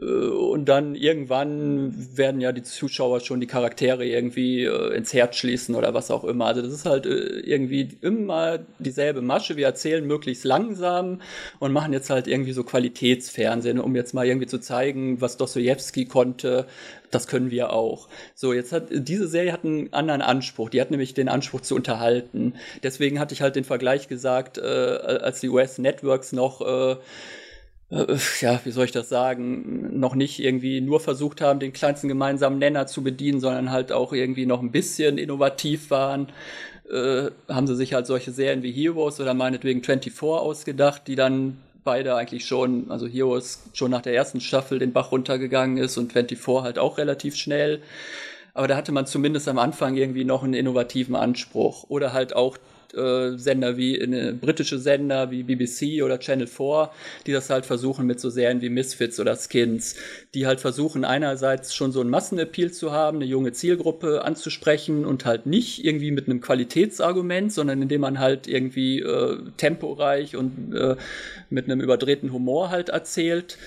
Speaker 3: Äh, und dann irgendwann werden ja die Zuschauer schon die Charaktere irgendwie äh, ins Herz schließen oder was auch immer. Also das ist halt äh, irgendwie immer dieselbe Masche. Wir erzählen möglichst langsam und machen jetzt halt irgendwie so Qualitätsfernsehen, um jetzt mal irgendwie zu zeigen, was Dostoevsky konnte. Das können wir auch. So, jetzt hat diese Serie hat einen anderen Anspruch. Die hat nämlich den Anspruch zu unterhalten. Deswegen hatte ich halt den Vergleich gesagt, äh, als die US Networks noch äh, ja, wie soll ich das sagen, noch nicht irgendwie nur versucht haben, den kleinsten gemeinsamen Nenner zu bedienen, sondern halt auch irgendwie noch ein bisschen innovativ waren, äh, haben sie sich halt solche Serien wie Heroes oder meinetwegen 24 ausgedacht, die dann beide eigentlich schon, also Heroes schon nach der ersten Staffel den Bach runtergegangen ist und 24 halt auch relativ schnell. Aber da hatte man zumindest am Anfang irgendwie noch einen innovativen Anspruch. Oder halt auch äh, Sender wie äh, britische Sender wie BBC oder Channel 4, die das halt versuchen mit so Serien wie Misfits oder Skins, die halt versuchen einerseits schon so einen Massenappeal zu haben, eine junge Zielgruppe anzusprechen und halt nicht irgendwie mit einem Qualitätsargument, sondern indem man halt irgendwie äh, temporeich und äh, mit einem überdrehten Humor halt erzählt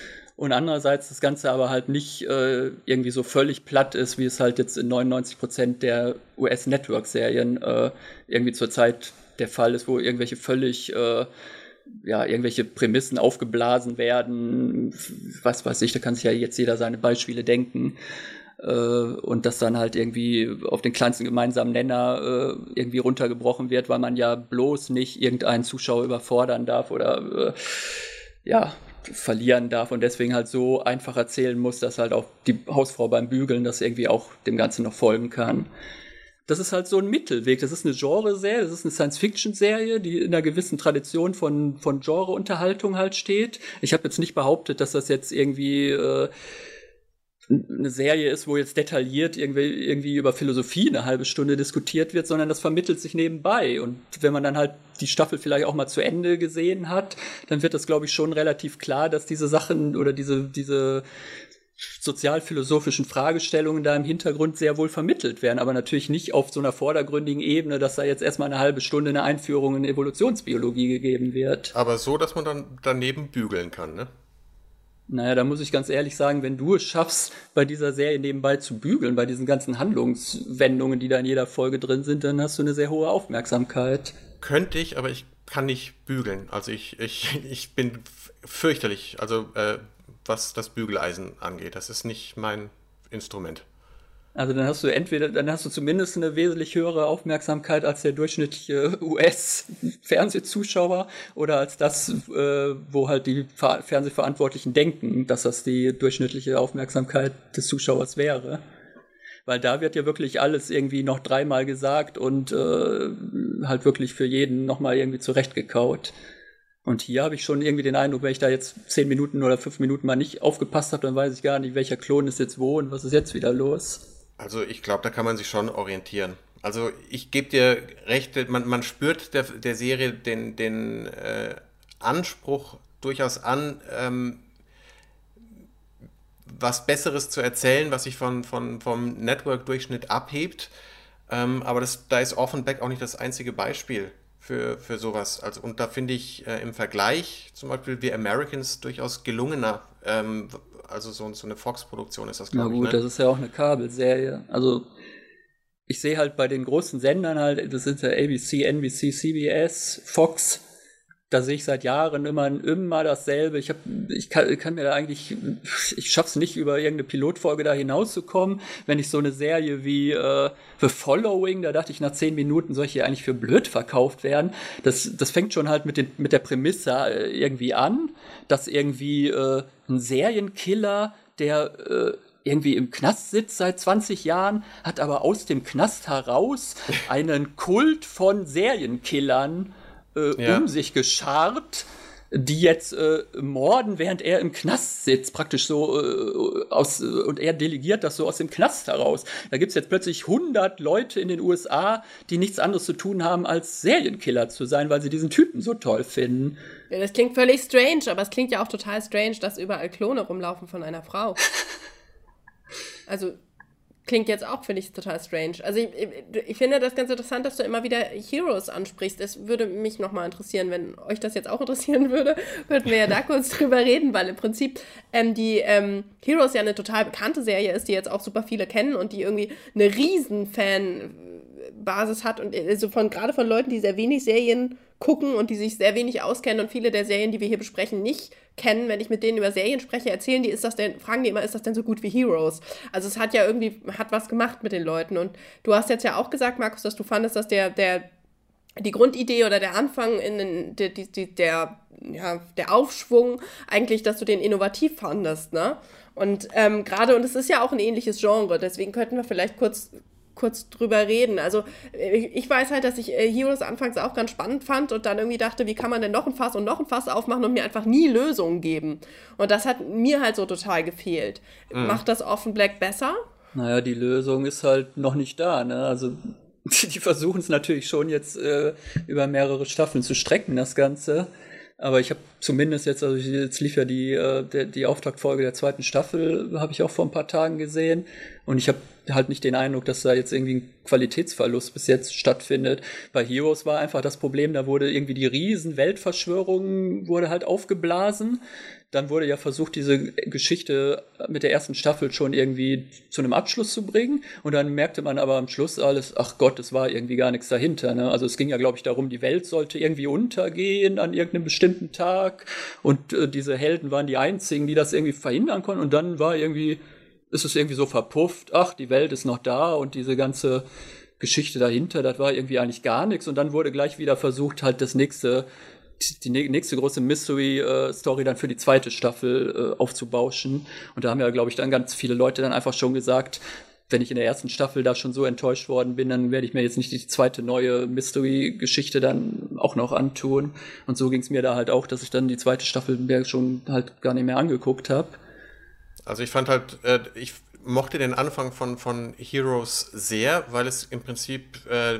Speaker 3: und andererseits das Ganze aber halt nicht äh, irgendwie so völlig platt ist, wie es halt jetzt in 99 Prozent der US-Network-Serien äh, irgendwie zurzeit der Fall ist, wo irgendwelche völlig äh, ja, irgendwelche Prämissen aufgeblasen werden, was weiß ich, da kann sich ja jetzt jeder seine Beispiele denken. Äh, und das dann halt irgendwie auf den kleinsten gemeinsamen Nenner äh, irgendwie runtergebrochen wird, weil man ja bloß nicht irgendeinen Zuschauer überfordern darf oder äh, ja, verlieren darf und deswegen halt so einfach erzählen muss, dass halt auch die Hausfrau beim Bügeln das irgendwie auch dem Ganzen noch folgen kann. Das ist halt so ein Mittelweg. Das ist eine Genre-Serie, das ist eine Science-Fiction-Serie, die in einer gewissen Tradition von, von Genre-Unterhaltung halt steht. Ich habe jetzt nicht behauptet, dass das jetzt irgendwie äh, eine Serie ist, wo jetzt detailliert irgendwie, irgendwie über Philosophie eine halbe Stunde diskutiert wird, sondern das vermittelt sich nebenbei. Und wenn man dann halt die Staffel vielleicht auch mal zu Ende gesehen hat, dann wird das, glaube ich, schon relativ klar, dass diese Sachen oder diese, diese sozialphilosophischen Fragestellungen da im Hintergrund sehr wohl vermittelt werden, aber natürlich nicht auf so einer vordergründigen Ebene, dass da jetzt erstmal eine halbe Stunde eine Einführung in Evolutionsbiologie gegeben wird.
Speaker 1: Aber so, dass man dann daneben bügeln kann, ne?
Speaker 3: Naja, da muss ich ganz ehrlich sagen, wenn du es schaffst, bei dieser Serie nebenbei zu bügeln, bei diesen ganzen Handlungswendungen, die da in jeder Folge drin sind, dann hast du eine sehr hohe Aufmerksamkeit.
Speaker 1: Könnte ich, aber ich kann nicht bügeln. Also ich, ich, ich bin fürchterlich, also äh, was das Bügeleisen angeht. Das ist nicht mein Instrument.
Speaker 3: Also dann hast du entweder, dann hast du zumindest eine wesentlich höhere Aufmerksamkeit als der durchschnittliche US-Fernsehzuschauer oder als das, äh, wo halt die Fernsehverantwortlichen denken, dass das die durchschnittliche Aufmerksamkeit des Zuschauers wäre. Weil da wird ja wirklich alles irgendwie noch dreimal gesagt und äh, halt wirklich für jeden nochmal irgendwie zurechtgekaut. Und hier habe ich schon irgendwie den Eindruck, wenn ich da jetzt zehn Minuten oder fünf Minuten mal nicht aufgepasst habe, dann weiß ich gar nicht, welcher Klon ist jetzt wo und was ist jetzt wieder los.
Speaker 1: Also ich glaube, da kann man sich schon orientieren. Also ich gebe dir recht, man, man spürt der, der Serie den, den äh, Anspruch durchaus an, ähm, was Besseres zu erzählen, was sich von, von, vom Network-Durchschnitt abhebt. Ähm, aber das, da ist Orphan Back auch nicht das einzige Beispiel für, für sowas. Also, und da finde ich äh, im Vergleich zum Beispiel The Americans durchaus gelungener. Ähm, also so, so eine Fox-Produktion ist das,
Speaker 3: glaube ich. Na gut, ne? das ist ja auch eine Kabelserie. Also ich sehe halt bei den großen Sendern halt, das sind ja ABC, NBC, CBS, Fox, da sehe ich seit Jahren immer, immer dasselbe. Ich, hab, ich kann, kann mir da eigentlich, ich schaffe es nicht, über irgendeine Pilotfolge da hinauszukommen. Wenn ich so eine Serie wie äh, The Following, da dachte ich nach zehn Minuten, soll ich hier eigentlich für blöd verkauft werden. Das, das fängt schon halt mit, den, mit der Prämisse äh, irgendwie an, dass irgendwie äh, ein Serienkiller, der äh, irgendwie im Knast sitzt seit 20 Jahren, hat aber aus dem Knast heraus einen Kult von Serienkillern äh, ja. um sich geschart, die jetzt äh, morden, während er im Knast sitzt, praktisch so äh, aus, und er delegiert das so aus dem Knast heraus. Da gibt es jetzt plötzlich 100 Leute in den USA, die nichts anderes zu tun haben, als Serienkiller zu sein, weil sie diesen Typen so toll finden.
Speaker 2: Ja, das klingt völlig strange, aber es klingt ja auch total strange, dass überall Klone rumlaufen von einer Frau. also klingt jetzt auch, finde ich, total strange. Also ich, ich, finde das ganz interessant, dass du immer wieder Heroes ansprichst. Es würde mich nochmal interessieren, wenn euch das jetzt auch interessieren würde, könnten wir ja da kurz drüber reden, weil im Prinzip ähm, die ähm, Heroes ja eine total bekannte Serie ist, die jetzt auch super viele kennen und die irgendwie eine riesen Fanbasis hat und also von gerade von Leuten, die sehr wenig Serien gucken und die sich sehr wenig auskennen und viele der Serien, die wir hier besprechen, nicht kennen. Wenn ich mit denen über Serien spreche, erzählen die, ist das denn, fragen die immer, ist das denn so gut wie Heroes? Also es hat ja irgendwie, hat was gemacht mit den Leuten. Und du hast jetzt ja auch gesagt, Markus, dass du fandest, dass der, der, die Grundidee oder der Anfang in den, der, der, der, ja, der Aufschwung eigentlich, dass du den innovativ fandest, ne? Und ähm, gerade, und es ist ja auch ein ähnliches Genre, deswegen könnten wir vielleicht kurz kurz drüber reden. Also ich weiß halt, dass ich äh, Heroes anfangs auch ganz spannend fand und dann irgendwie dachte, wie kann man denn noch ein Fass und noch ein Fass aufmachen und mir einfach nie Lösungen geben. Und das hat mir halt so total gefehlt. Mhm. Macht das Offen Black besser?
Speaker 3: Naja, die Lösung ist halt noch nicht da. Ne? Also die versuchen es natürlich schon jetzt äh, über mehrere Staffeln zu strecken, das Ganze. Aber ich habe zumindest jetzt, also jetzt lief ja die, äh, die, die Auftaktfolge der zweiten Staffel, habe ich auch vor ein paar Tagen gesehen. Und ich habe halt nicht den Eindruck, dass da jetzt irgendwie ein Qualitätsverlust bis jetzt stattfindet. Bei Heroes war einfach das Problem, da wurde irgendwie die riesen Weltverschwörung wurde halt aufgeblasen dann wurde ja versucht, diese Geschichte mit der ersten Staffel schon irgendwie zu einem Abschluss zu bringen. Und dann merkte man aber am Schluss alles, ach Gott, es war irgendwie gar nichts dahinter. Ne? Also es ging ja, glaube ich, darum, die Welt sollte irgendwie untergehen an irgendeinem bestimmten Tag. Und äh, diese Helden waren die einzigen, die das irgendwie verhindern konnten. Und dann war irgendwie, ist es irgendwie so verpufft, ach, die Welt ist noch da und diese ganze Geschichte dahinter, das war irgendwie eigentlich gar nichts. Und dann wurde gleich wieder versucht, halt das nächste die nächste große Mystery-Story dann für die zweite Staffel äh, aufzubauschen. Und da haben ja, glaube ich, dann ganz viele Leute dann einfach schon gesagt, wenn ich in der ersten Staffel da schon so enttäuscht worden bin, dann werde ich mir jetzt nicht die zweite neue Mystery-Geschichte dann auch noch antun. Und so ging es mir da halt auch, dass ich dann die zweite Staffel mir schon halt gar nicht mehr angeguckt habe.
Speaker 1: Also ich fand halt, äh, ich mochte den Anfang von, von Heroes sehr, weil es im Prinzip äh,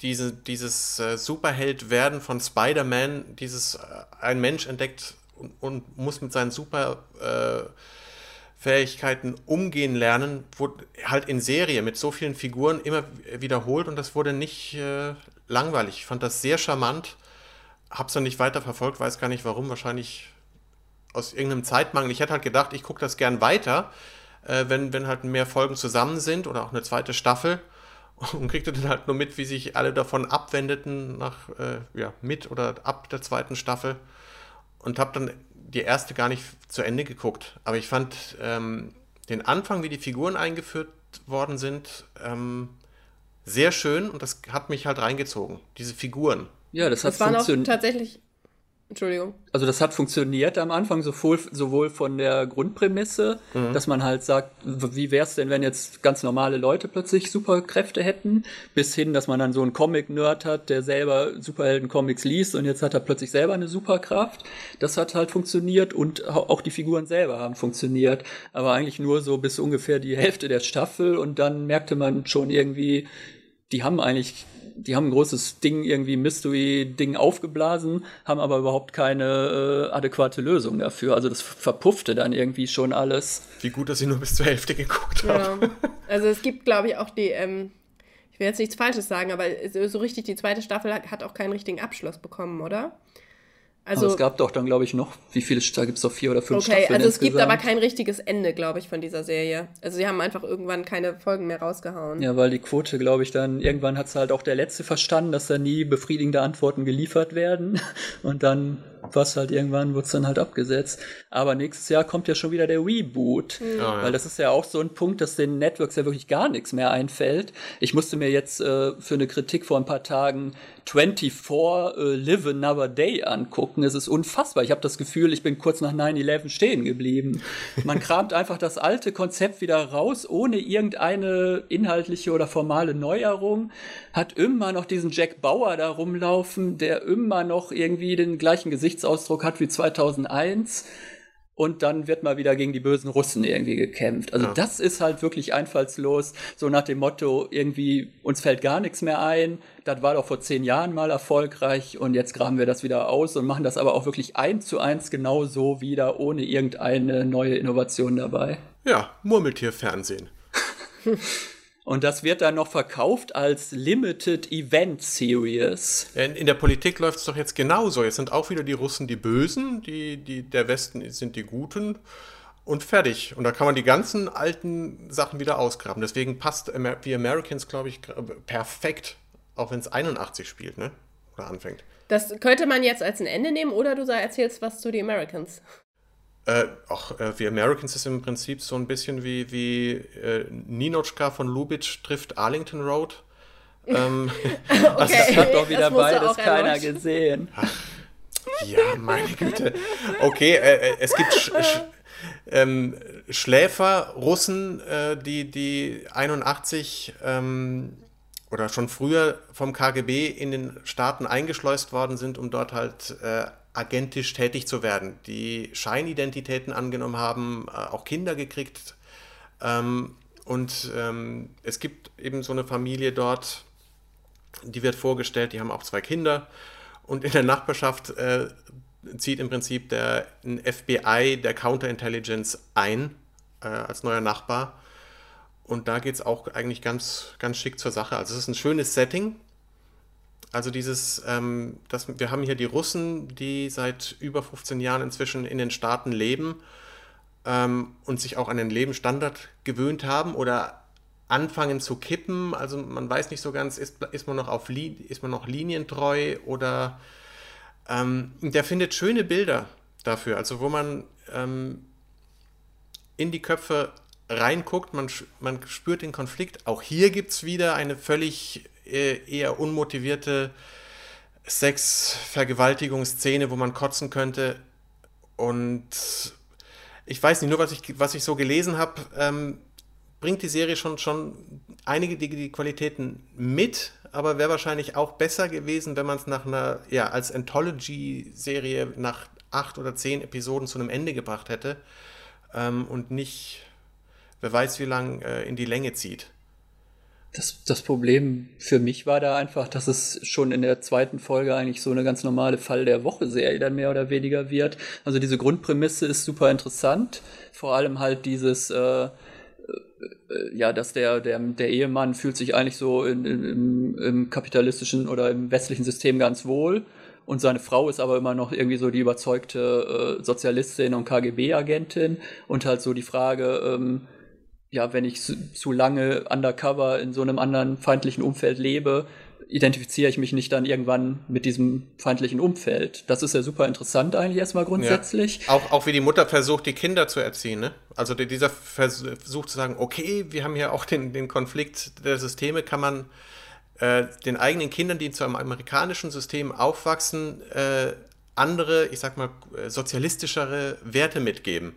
Speaker 1: diese, dieses äh, Superheld-Werden von Spider-Man, dieses äh, ein Mensch entdeckt und, und, muss mit seinen Superfähigkeiten äh, umgehen lernen, wurde halt in Serie mit so vielen Figuren immer wiederholt und das wurde nicht äh, langweilig. Ich fand das sehr charmant, hab's dann nicht weiter verfolgt, weiß gar nicht warum, wahrscheinlich aus irgendeinem Zeitmangel. Ich hätte halt gedacht, ich gucke das gern weiter, äh, wenn, wenn halt mehr Folgen zusammen sind oder auch eine zweite Staffel und kriegte dann halt nur mit, wie sich alle davon abwendeten nach, äh, ja, mit oder ab der zweiten Staffel und habe dann die erste gar nicht zu Ende geguckt. Aber ich fand ähm, den Anfang, wie die Figuren eingeführt worden sind, ähm, sehr schön und das hat mich halt reingezogen, diese Figuren.
Speaker 3: Ja, das hat
Speaker 2: das waren auch tatsächlich Entschuldigung.
Speaker 3: Also das hat funktioniert am Anfang sowohl, sowohl von der Grundprämisse, mhm. dass man halt sagt, wie wäre es denn, wenn jetzt ganz normale Leute plötzlich Superkräfte hätten, bis hin, dass man dann so einen Comic-Nerd hat, der selber Superhelden-Comics liest und jetzt hat er plötzlich selber eine Superkraft. Das hat halt funktioniert und auch die Figuren selber haben funktioniert, aber eigentlich nur so bis ungefähr die Hälfte der Staffel und dann merkte man schon irgendwie, die haben eigentlich die haben ein großes Ding, irgendwie Mystery-Ding aufgeblasen, haben aber überhaupt keine äh, adäquate Lösung dafür. Also das verpuffte dann irgendwie schon alles.
Speaker 1: Wie gut, dass ich nur bis zur Hälfte geguckt habe.
Speaker 2: Also es gibt, glaube ich, auch die, ähm, will jetzt nichts Falsches sagen, aber so richtig die zweite Staffel hat, hat auch keinen richtigen Abschluss bekommen, oder?
Speaker 3: Also, aber es gab doch dann, glaube ich, noch, wie viele, da gibt es doch vier oder fünf
Speaker 2: okay, Staffeln also es insgesamt. gibt aber kein richtiges Ende, glaube ich, von dieser Serie. Also sie haben einfach irgendwann keine Folgen mehr rausgehauen.
Speaker 3: Ja, weil die Quote, glaube ich, dann, irgendwann hat es halt auch der Letzte verstanden, dass da nie befriedigende Antworten geliefert werden. Und dann was halt irgendwann wird es dann halt abgesetzt. Aber nächstes Jahr kommt ja schon wieder der Reboot. Mhm. Oh, ja. Weil das ist ja auch so ein Punkt, dass den Networks ja wirklich gar nichts mehr einfällt. Ich musste mir jetzt äh, für eine Kritik vor ein paar Tagen 24 äh, Live Another Day angucken. Es ist unfassbar. Ich habe das Gefühl, ich bin kurz nach 9-11 stehen geblieben. Man kramt einfach das alte Konzept wieder raus, ohne irgendeine inhaltliche oder formale Neuerung. Hat immer noch diesen Jack Bauer da rumlaufen, der immer noch irgendwie den gleichen Gesichtsausdruck hat wie 2001 und dann wird mal wieder gegen die bösen Russen irgendwie gekämpft. Also ja. das ist halt wirklich einfallslos, so nach dem Motto, irgendwie uns fällt gar nichts mehr ein, das war doch vor zehn Jahren mal erfolgreich und jetzt graben wir das wieder aus und machen das aber auch wirklich eins zu eins genau so wieder, ohne irgendeine neue Innovation dabei.
Speaker 1: Ja, Murmeltierfernsehen.
Speaker 3: Und das wird dann noch verkauft als Limited Event Series.
Speaker 1: In, in der Politik läuft es doch jetzt genauso. Jetzt sind auch wieder die Russen die Bösen, die, die, der Westen sind die Guten und fertig. Und da kann man die ganzen alten Sachen wieder ausgraben. Deswegen passt The Americans, glaube ich, perfekt, auch wenn es 81 spielt, ne? Oder anfängt.
Speaker 2: Das könnte man jetzt als ein Ende nehmen oder du erzählst was zu The Americans.
Speaker 1: Äh, auch äh, The Americans ist im Prinzip so ein bisschen wie, wie äh, Ninochka von Lubitsch trifft Arlington Road. Ähm,
Speaker 3: okay, also das hat doch wieder beides keiner gesehen. Ach,
Speaker 1: ja, meine Güte. Okay, äh, äh es gibt Sch Sch ähm, Schläfer, Russen, äh, die, die 81 ähm, oder schon früher vom KGB in den Staaten eingeschleust worden sind, um dort halt äh, agentisch tätig zu werden, die Scheinidentitäten angenommen haben, äh, auch Kinder gekriegt. Ähm, und ähm, es gibt eben so eine Familie dort, die wird vorgestellt, die haben auch zwei Kinder. Und in der Nachbarschaft äh, zieht im Prinzip der FBI, der Counterintelligence ein äh, als neuer Nachbar. Und da geht es auch eigentlich ganz, ganz schick zur Sache. Also es ist ein schönes Setting, also dieses, ähm, das, wir haben hier die Russen, die seit über 15 Jahren inzwischen in den Staaten leben ähm, und sich auch an den Lebensstandard gewöhnt haben oder anfangen zu kippen. Also man weiß nicht so ganz, ist, ist, man, noch auf ist man noch linientreu oder ähm, der findet schöne Bilder dafür, also wo man ähm, in die Köpfe reinguckt, man, man spürt den Konflikt. Auch hier gibt es wieder eine völlig eher unmotivierte Sex-Vergewaltigungsszene, wo man kotzen könnte. Und ich weiß nicht, nur was ich, was ich so gelesen habe, ähm, bringt die Serie schon, schon einige die, die Qualitäten mit, aber wäre wahrscheinlich auch besser gewesen, wenn man es nach einer, ja, als Anthology-Serie nach acht oder zehn Episoden zu einem Ende gebracht hätte ähm, und nicht, wer weiß wie lang, äh, in die Länge zieht.
Speaker 3: Das, das Problem für mich war da einfach, dass es schon in der zweiten Folge eigentlich so eine ganz normale Fall der Woche-Serie dann mehr oder weniger wird. Also diese Grundprämisse ist super interessant. Vor allem halt dieses, äh, äh, ja, dass der, der, der Ehemann fühlt sich eigentlich so in, in, im, kapitalistischen oder im westlichen System ganz wohl. Und seine Frau ist aber immer noch irgendwie so die überzeugte äh, Sozialistin und KGB-Agentin. Und halt so die Frage, ähm, ja, wenn ich zu lange undercover in so einem anderen feindlichen Umfeld lebe, identifiziere ich mich nicht dann irgendwann mit diesem feindlichen Umfeld. Das ist ja super interessant eigentlich erstmal grundsätzlich.
Speaker 1: Ja. Auch, auch wie die Mutter versucht, die Kinder zu erziehen. Ne? Also dieser Versuch zu sagen, okay, wir haben ja auch den, den Konflikt der Systeme, kann man äh, den eigenen Kindern, die zu einem amerikanischen System aufwachsen, äh, andere, ich sag mal, sozialistischere Werte mitgeben.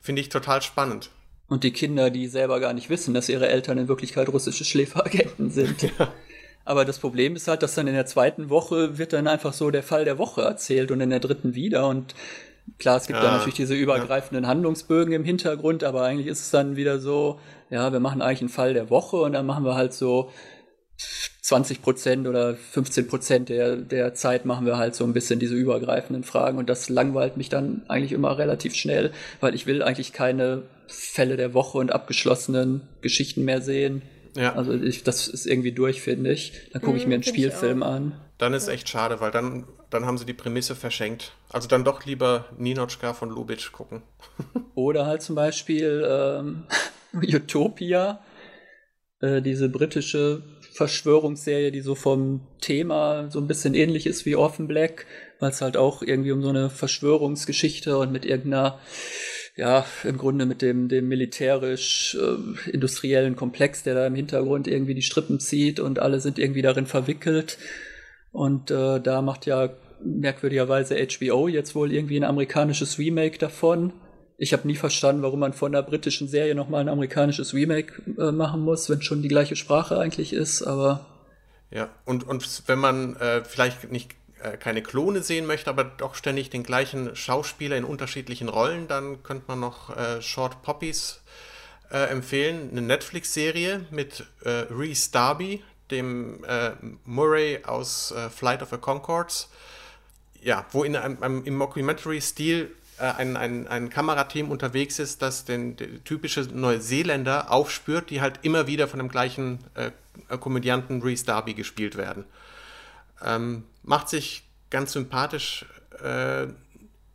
Speaker 1: Finde ich total spannend.
Speaker 3: Und die Kinder, die selber gar nicht wissen, dass ihre Eltern in Wirklichkeit russische Schläferagenten sind. Ja. Aber das Problem ist halt, dass dann in der zweiten Woche wird dann einfach so der Fall der Woche erzählt und in der dritten wieder. Und klar, es gibt ja, dann natürlich diese übergreifenden ja. Handlungsbögen im Hintergrund, aber eigentlich ist es dann wieder so, ja, wir machen eigentlich einen Fall der Woche und dann machen wir halt so 20 Prozent oder 15 Prozent der, der Zeit machen wir halt so ein bisschen diese übergreifenden Fragen und das langweilt mich dann eigentlich immer relativ schnell, weil ich will eigentlich keine Fälle der Woche und abgeschlossenen Geschichten mehr sehen. Ja. Also ich, das ist irgendwie durch, finde ich. Dann gucke ich mhm, mir einen Spielfilm an.
Speaker 1: Dann ist echt schade, weil dann, dann haben sie die Prämisse verschenkt. Also dann doch lieber Ninochka von Lubitsch gucken.
Speaker 3: Oder halt zum Beispiel ähm, Utopia, äh, diese britische Verschwörungsserie, die so vom Thema so ein bisschen ähnlich ist wie Orphan Black, weil es halt auch irgendwie um so eine Verschwörungsgeschichte und mit irgendeiner ja, im Grunde mit dem, dem militärisch-industriellen äh, Komplex, der da im Hintergrund irgendwie die Strippen zieht und alle sind irgendwie darin verwickelt. Und äh, da macht ja merkwürdigerweise HBO jetzt wohl irgendwie ein amerikanisches Remake davon. Ich habe nie verstanden, warum man von der britischen Serie nochmal ein amerikanisches Remake äh, machen muss, wenn schon die gleiche Sprache eigentlich ist, aber.
Speaker 1: Ja, und, und wenn man äh, vielleicht nicht äh, keine Klone sehen möchte, aber doch ständig den gleichen Schauspieler in unterschiedlichen Rollen, dann könnte man noch äh, Short Poppies äh, empfehlen. Eine Netflix-Serie mit äh, Reese Darby, dem äh, Murray aus äh, Flight of the Concords. Ja, wo in einem, einem im Mockumentary-Stil ein, ein, ein Kamerateam unterwegs ist, das den, den typische Neuseeländer aufspürt, die halt immer wieder von dem gleichen äh, Komödianten Reese Darby gespielt werden. Ähm, macht sich ganz sympathisch, äh,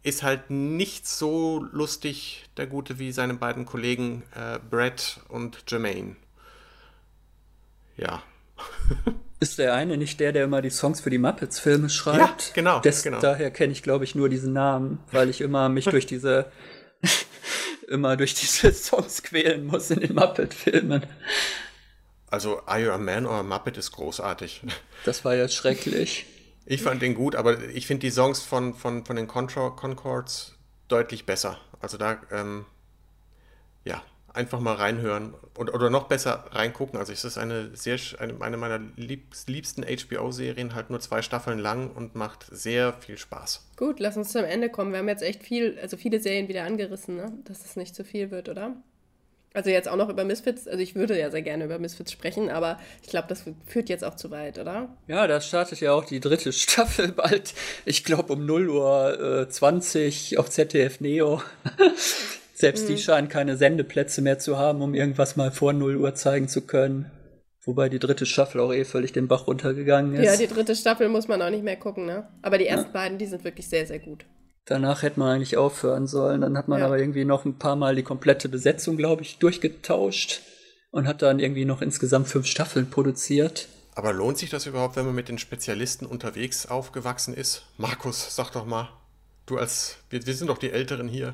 Speaker 1: ist halt nicht so lustig, der Gute, wie seine beiden Kollegen äh, Brett und Jermaine. Ja.
Speaker 3: ist der eine nicht der, der immer die Songs für die Muppets-Filme schreibt?
Speaker 1: Ja, genau.
Speaker 3: Des,
Speaker 1: genau.
Speaker 3: Daher kenne ich, glaube ich, nur diesen Namen, weil ich immer mich durch diese immer durch diese Songs quälen muss in den Muppet-Filmen.
Speaker 1: Also Are You a Man or a Muppet ist großartig.
Speaker 3: Das war ja schrecklich.
Speaker 1: Ich fand den gut, aber ich finde die Songs von, von, von den Concords deutlich besser. Also da, ähm, ja, einfach mal reinhören und, oder noch besser reingucken. Also es ist eine sehr eine, eine meiner liebsten HBO-Serien, halt nur zwei Staffeln lang und macht sehr viel Spaß.
Speaker 2: Gut, lass uns zum Ende kommen. Wir haben jetzt echt viel, also viele Serien wieder angerissen, ne? dass es nicht zu viel wird, oder? Also jetzt auch noch über Misfits, also ich würde ja sehr gerne über Misfits sprechen, aber ich glaube, das führt jetzt auch zu weit, oder?
Speaker 3: Ja, da startet ja auch die dritte Staffel bald, ich glaube um 0 Uhr äh, 20 auf ZDF Neo. Selbst mhm. die scheinen keine Sendeplätze mehr zu haben, um irgendwas mal vor 0 Uhr zeigen zu können. Wobei die dritte Staffel auch eh völlig den Bach runtergegangen ist.
Speaker 2: Ja, die dritte Staffel muss man auch nicht mehr gucken, ne? Aber die ersten ja. beiden, die sind wirklich sehr, sehr gut.
Speaker 3: Danach hätte man eigentlich aufhören sollen. Dann hat man ja. aber irgendwie noch ein paar Mal die komplette Besetzung, glaube ich, durchgetauscht und hat dann irgendwie noch insgesamt fünf Staffeln produziert.
Speaker 1: Aber lohnt sich das überhaupt, wenn man mit den Spezialisten unterwegs aufgewachsen ist? Markus, sag doch mal, du als, wir, wir sind doch die Älteren hier.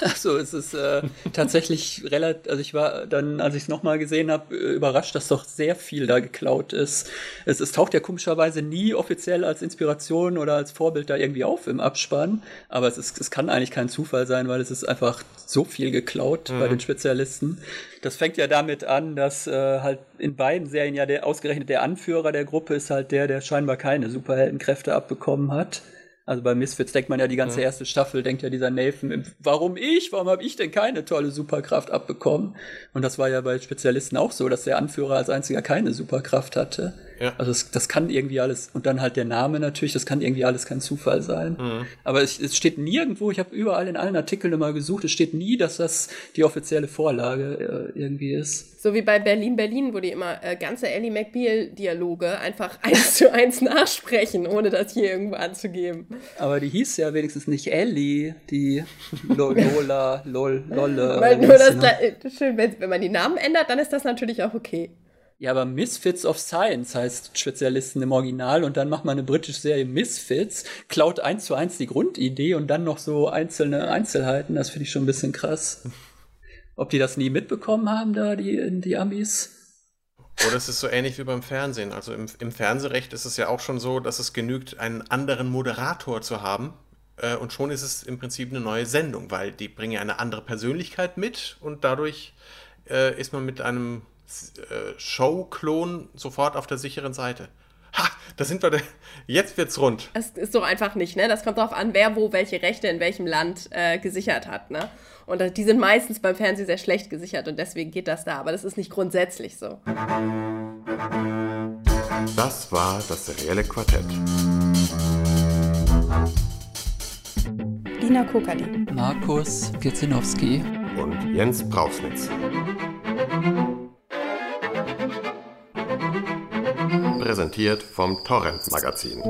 Speaker 3: Achso, es ist äh, tatsächlich relativ, also ich war dann, als ich es nochmal gesehen habe, äh, überrascht, dass doch sehr viel da geklaut ist. Es, es taucht ja komischerweise nie offiziell als Inspiration oder als Vorbild da irgendwie auf im Abspann, aber es, ist, es kann eigentlich kein Zufall sein, weil es ist einfach so viel geklaut mhm. bei den Spezialisten. Das fängt ja damit an, dass äh, halt in beiden Serien ja der ausgerechnet der Anführer der Gruppe ist halt der, der scheinbar keine Superheldenkräfte abbekommen hat. Also bei Misfits denkt man ja die ganze erste Staffel, denkt ja dieser Nathan, warum ich? Warum habe ich denn keine tolle Superkraft abbekommen? Und das war ja bei Spezialisten auch so, dass der Anführer als einziger keine Superkraft hatte. Ja. Also das, das kann irgendwie alles, und dann halt der Name natürlich, das kann irgendwie alles kein Zufall sein. Mhm. Aber es, es, steht nirgendwo, ich habe überall in allen Artikeln immer gesucht, es steht nie, dass das die offizielle Vorlage äh, irgendwie ist.
Speaker 2: So wie bei Berlin Berlin, wo die immer äh, ganze Ellie McBeal-Dialoge einfach eins zu eins nachsprechen, ohne das hier irgendwo anzugeben.
Speaker 3: Aber die hieß ja wenigstens nicht Ellie, die Lola, Lol, Lolle.
Speaker 2: Weil nur das, ne? schön, wenn, wenn man die Namen ändert, dann ist das natürlich auch okay.
Speaker 3: Ja, aber Misfits of Science heißt Spezialisten im Original und dann macht man eine britische Serie Misfits, klaut eins zu eins die Grundidee und dann noch so einzelne Einzelheiten. Das finde ich schon ein bisschen krass. Ob die das nie mitbekommen haben, da, die, die Amis?
Speaker 1: Oder es ist so ähnlich wie beim Fernsehen. Also im, im Fernsehrecht ist es ja auch schon so, dass es genügt, einen anderen Moderator zu haben. Äh, und schon ist es im Prinzip eine neue Sendung, weil die bringen ja eine andere Persönlichkeit mit und dadurch äh, ist man mit einem Show-Klon sofort auf der sicheren Seite. Ha, da sind wir. Jetzt wird's rund.
Speaker 2: Es ist so einfach nicht, ne? Das kommt darauf an, wer wo welche Rechte in welchem Land äh, gesichert hat, ne? Und die sind meistens beim Fernsehen sehr schlecht gesichert und deswegen geht das da. Aber das ist nicht grundsätzlich so.
Speaker 1: Das war das serielle Quartett.
Speaker 2: Lina Kokali.
Speaker 3: Markus Gezinowski.
Speaker 1: Und Jens Brausnitz. Präsentiert vom Torrent Magazin.